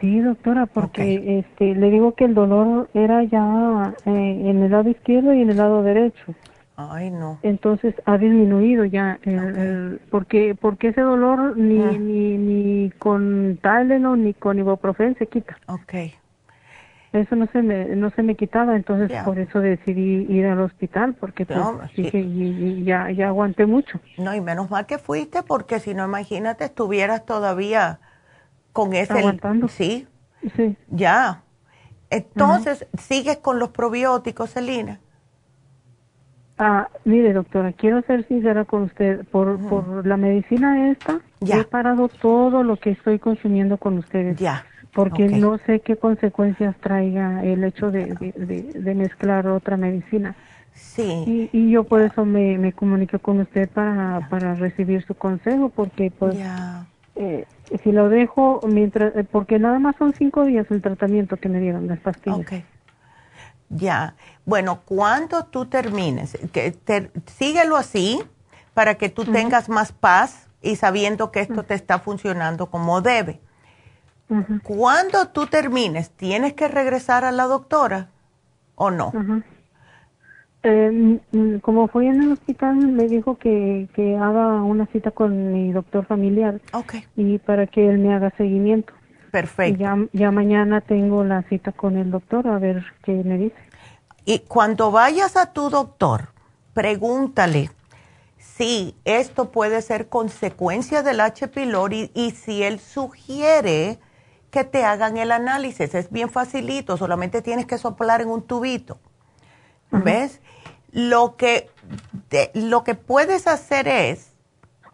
Sí, doctora, porque este, le digo que el dolor era ya eh, en el lado izquierdo y en el lado derecho. Ay, no. Entonces ha disminuido ya, el, el- porque porque ese dolor ni Ah. ni ni con Tylenol ni con ibuprofen se quita. Okay. Eso no se me no se me quitaba, entonces por eso decidí ir al hospital porque pues, No, sí. dije, y, y ya ya aguanté mucho. No, y menos mal que fuiste porque si no, imagínate, estuvieras todavía con ese... Aguantando. Sí, Sí. ya. Entonces, ¿sigues con los probióticos, Celina? Ah, mire, doctora, quiero ser sincera con usted. Por, por la medicina esta, he parado todo lo que estoy consumiendo con ustedes. Ya. Porque no sé qué consecuencias traiga el hecho de, de, de- de mezclar otra medicina. Sí. Y, y yo por eso me, me comuniqué con usted para, para recibir su consejo, porque pues Ya. eh, si lo dejo mientras, eh, porque nada más son cinco días el tratamiento que me dieron, las pastillas. Ok. Ya. Bueno, cuando tú termines, que te- síguelo así para que tú tengas más paz y sabiendo que esto te está funcionando como debe. Ujú. Cuando tú termines, ¿tienes que regresar a la doctora o no? Eh, como fui en el hospital, me dijo que, que haga una cita con mi doctor familiar. Y para que él me haga seguimiento. Perfecto. Ya mañana tengo la cita con el doctor a ver qué me dice. Y cuando vayas a tu doctor, pregúntale si esto puede ser consecuencia del H. pylori y si él sugiere que te hagan el análisis. Es bien facilito, solamente tienes que soplar en un tubito. ¿Ves? Lo que, lo que puedes hacer es...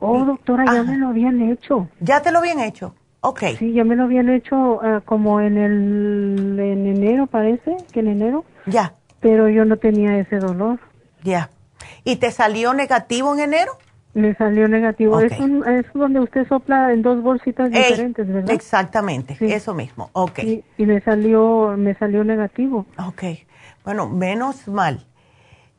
Oh, doctora, ya me lo habían hecho. ¿Ya te lo habían hecho? Ok. Sí, ya me lo habían hecho eh, como en el en enero, parece, que en enero. Ya. Pero yo no tenía ese dolor. Ya. ¿Y te salió negativo en enero? Me salió negativo. Es, un, es donde usted sopla en dos bolsitas Ey, diferentes, ¿verdad? Exactamente, eso mismo. Ok. Y, y me salió me salió negativo. Ok. Bueno, menos mal.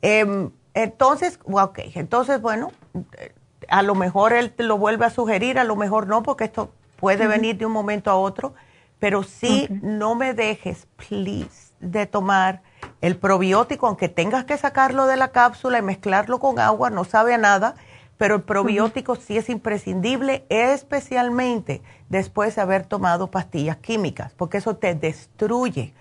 Em, entonces, ok, entonces, bueno, eh, a lo mejor él te lo vuelve a sugerir, a lo mejor no, porque esto puede venir de un momento a otro, pero sí no me dejes, please, de tomar el probiótico, aunque tengas que sacarlo de la cápsula y mezclarlo con agua, no sabe a nada, pero el probiótico sí es imprescindible, especialmente después de haber tomado pastillas químicas, porque eso te destruye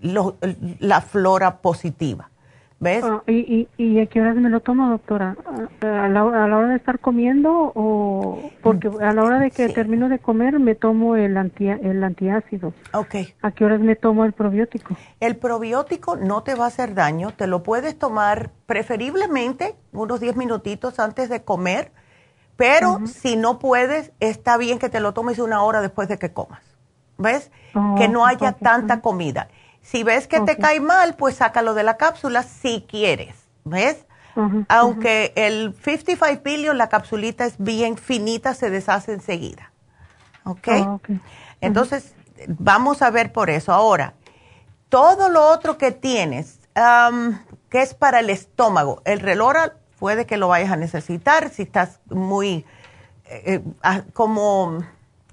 lo- la flora positiva. ¿Ves? Ah, ¿y, y, ¿Y a qué horas me lo tomo, doctora? ¿A la, hora- a la hora de estar comiendo o...? Porque a la hora de que termino de comer me tomo el, anti, el antiácido. Ok. ¿A qué horas me tomo el probiótico? El probiótico no te va a hacer daño, te lo puedes tomar preferiblemente unos 10 minutitos antes de comer, pero si no puedes, está bien que te lo tomes una hora después de que comas. ¿Ves? Oh, que no haya tanta comida. Si ves que te cae mal, pues sácalo de la cápsula si quieres. ¿Ves? Aunque el 55 billion, la capsulita es bien finita, se deshace enseguida. ¿Ok? Ah, ok. Entonces, vamos a ver por eso. Ahora, todo lo otro que tienes, am, que es para el estómago, el relora puede que lo vayas a necesitar si estás muy eh, eh, como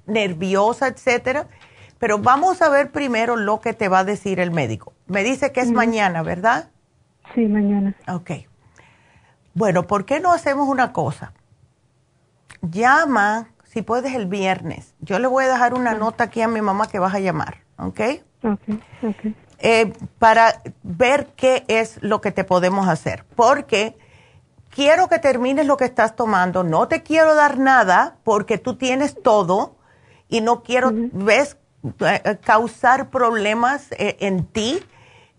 nerviosa, etcétera. Pero vamos a ver primero lo que te va a decir el médico. Me dice que es mañana, ¿verdad? Sí, mañana. Ok. Bueno, ¿por qué no hacemos una cosa? Llama, si puedes, el viernes. Yo le voy a dejar una nota aquí a mi mamá que vas a llamar, ¿ok? Ok, ok. Eh, para ver qué es lo que te podemos hacer. Porque quiero que termines lo que estás tomando. No te quiero dar nada porque tú tienes todo y no quiero, ves, eh, causar problemas eh, en ti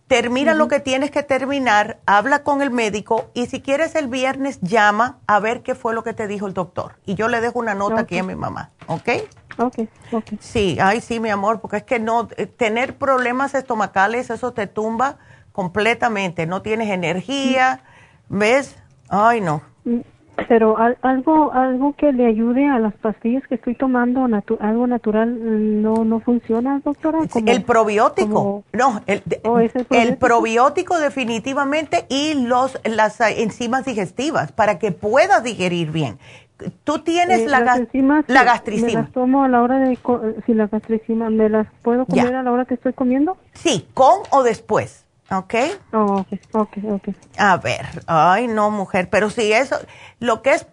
termina lo que tienes que terminar, habla con el médico y si quieres el viernes llama a ver qué fue lo que te dijo el doctor. Y yo le dejo una nota aquí a mi mamá, ¿ok? Ok, ok. Sí, ay, sí, mi amor, porque es que no, eh, tener problemas estomacales, eso te tumba completamente, no tienes energía, ¿ves? Ay, no. Mm, pero algo algo que le ayude a las pastillas que estoy tomando, algo natural, no no funciona, doctora. el probiótico, no, el, oh, el, probiótico? definitivamente y los las enzimas digestivas para que puedas digerir bien. Tú tienes eh, la, la gastricima. ¿Me las tomo a la hora de si la gastricima me las puedo comer a la hora que estoy comiendo? Sí, con o después. ¿Ok? Oh, ok, ok, A ver, ay no, mujer, pero si eso, lo que es,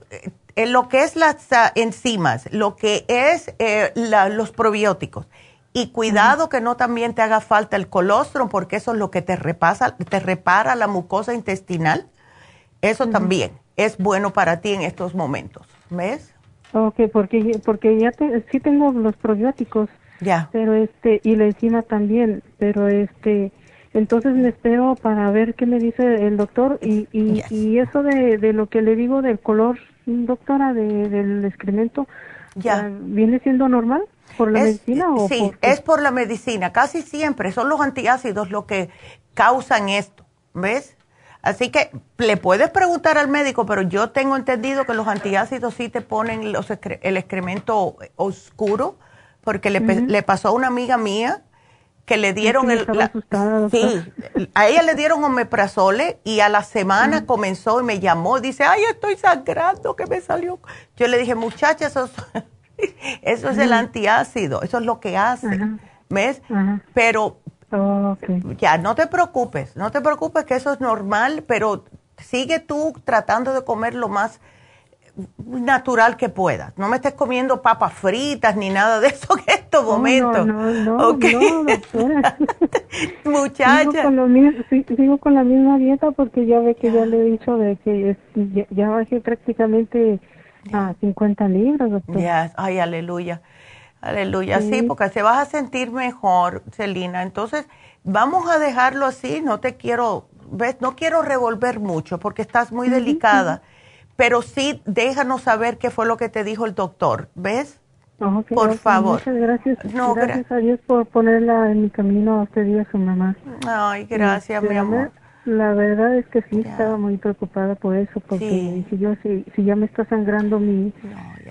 eh, lo que es las uh, enzimas, lo que es eh, los probióticos, y cuidado que no también te haga falta el colostrum, porque eso es lo que te repasa, te repara la mucosa intestinal. Eso también es bueno para ti en estos momentos, ¿ves? Ok, porque, porque ya sí tengo los probióticos. Ya. Pero este, y la enzima también, pero este, entonces me espero para ver qué me dice el doctor y, y, eso de, de, lo que le digo del color, doctora, de, del excremento, ya. Ah, ¿viene siendo normal por la medicina o Sí, es por la medicina, casi siempre son los antiácidos los que causan esto, ¿ves? Así que le puedes preguntar al médico, pero yo tengo entendido que los antiácidos sí te ponen los el excremento oscuro, porque le, le pasó a una amiga mía que le dieron el sí, a ella le dieron omeprazole y a la semana comenzó y me llamó dice ay estoy sangrando que me salió yo le dije muchacha eso es, eso es el antiácido eso es lo que hace ves pero ya no te preocupes no te preocupes que eso es normal pero sigue tú tratando de comer lo más natural que puedas. No me estés comiendo papas fritas ni nada de eso en estos momentos. No, no, no, no Muchacha. Sigo con, la misma dieta porque ya ve que ya le he dicho de que ya, bajé prácticamente a 50 libras, doctor. Ya, ay, aleluya. Aleluya, sí. porque se vas a sentir mejor, Celina. Entonces, vamos a dejarlo así, no te quiero, ves, no quiero revolver mucho porque estás muy delicada pero sí déjanos saber qué fue lo que te dijo el doctor, ¿ves? por favor. Muchas gracias. No, gracias a Dios por ponerla en mi camino a usted y a su mamá. Ay, gracias, mi amor. La verdad es que sí estaba muy preocupada por eso, porque si yo si, si ya me está sangrando mi,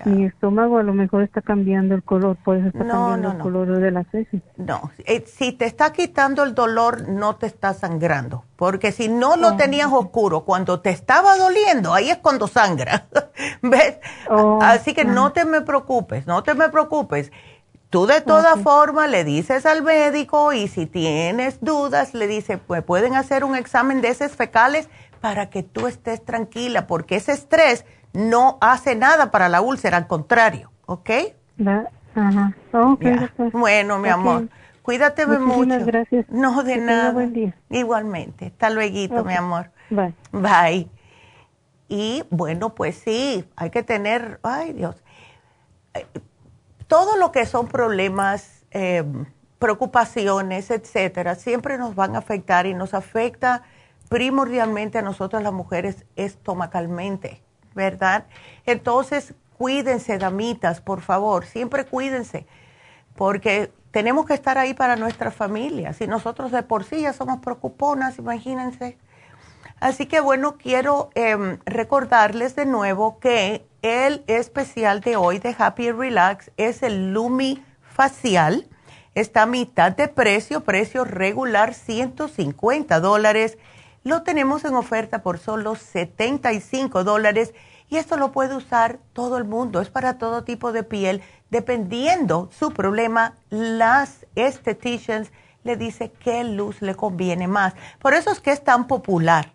mi estómago, a lo mejor está cambiando el color, por eso está cambiando el color de la heces. No, eh, si te está quitando el dolor, no te está sangrando, porque si no lo tenías oscuro, cuando te estaba doliendo, ahí es cuando sangra, ¿ves? Oh, Así que no te me preocupes, no te me preocupes. Tú de todas formas le dices al médico y si tienes dudas le dices, pues pueden hacer un examen de heces fecales para que tú estés tranquila, porque ese estrés no hace nada para la úlcera, al contrario, ¿ok? Ajá. Bueno, mi amor, cuídate mucho. gracias. No, de nada. Buen día. Igualmente. Hasta luego, mi amor. Bye. Bye. Y bueno, pues sí, hay que tener, ay Dios todo lo que son problemas, eh, preocupaciones, etcétera, siempre nos van a afectar y nos afecta primordialmente a nosotras las mujeres estomacalmente, ¿verdad? Entonces, cuídense, damitas, por favor, siempre cuídense, porque tenemos que estar ahí para nuestra familia. Si nosotros de por sí ya somos preocuponas, imagínense. Así que bueno, quiero em, recordarles de nuevo que el especial de hoy de Happy Relax es el Lumi Facial. Está a mitad de precio, precio regular 150 dólares. Lo tenemos en oferta por solo 75 dólares Y esto lo puede usar todo el mundo, es para todo tipo de piel, dependiendo su problema, las estheticians le dice qué luz le conviene más. Por eso es que es tan popular.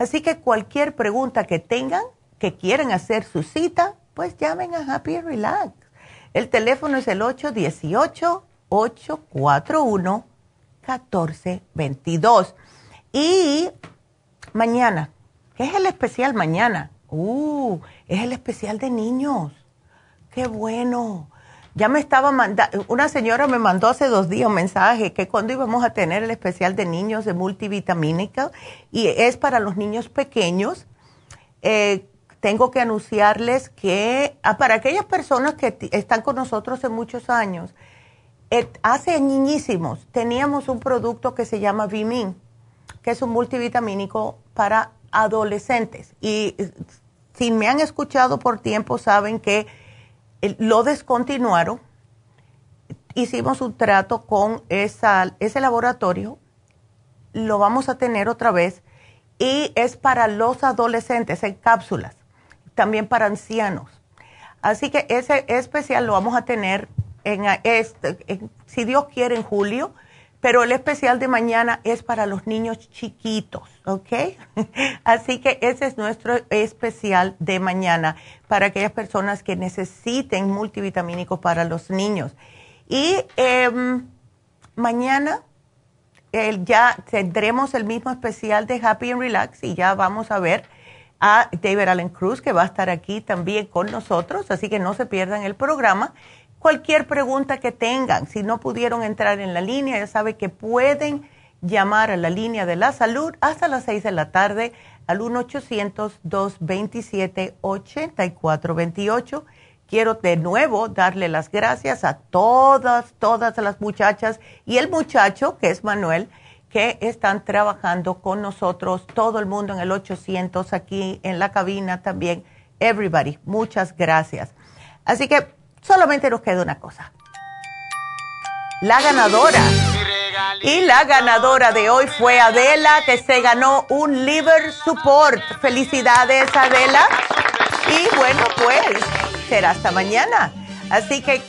Así que cualquier pregunta que tengan, que quieran hacer su cita, pues llamen a Happy Relax. El teléfono es el 818-841-1422. Y mañana, ¿qué es el especial mañana? Uh, es el especial de niños. Qué bueno. Ya me estaba mandando, una señora me mandó hace dos días un mensaje que cuando íbamos a tener el especial de niños de multivitamínica y es para los niños pequeños. Eh, tengo que anunciarles que ah, para aquellas personas que están con nosotros hace muchos años, eh, hace niñísimos teníamos un producto que se llama Vimin, que es un multivitamínico para adolescentes. Y eh, si me han escuchado por tiempo, saben que lo descontinuaron. Hicimos un trato con ese laboratorio, lo vamos a tener otra vez y es para los adolescentes en cápsulas, también para ancianos. Así que ese especial lo vamos a tener en, este, si Dios quiere, en julio pero el especial de mañana es para los niños chiquitos, ¿ok? Así que ese es nuestro especial de mañana para aquellas personas que necesiten multivitamínicos para los niños. Y em, mañana ya tendremos el mismo especial de Happy and Relax y ya vamos a ver a David Allen Cruz que va a estar aquí también con nosotros, así que no se pierdan el programa. Cualquier pregunta que tengan, si no pudieron entrar en la línea, ya sabe que pueden llamar a la línea de la salud hasta las 6 de la tarde al 1-800-227-8428. Quiero de nuevo darle las gracias a todas, todas las muchachas y el muchacho, que es Manuel, que están trabajando con nosotros, todo el mundo en el 800 aquí en la cabina también. Everybody, muchas gracias. Así que solamente nos queda una cosa. La ganadora. Y la ganadora de hoy fue Adela, que se ganó un liver support. Felicidades, Adela. Y bueno, pues será hasta mañana. Así que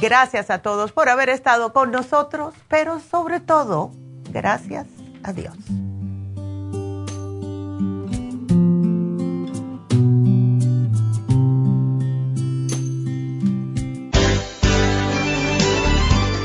gracias a todos por haber estado con nosotros, pero sobre todo, gracias a Dios.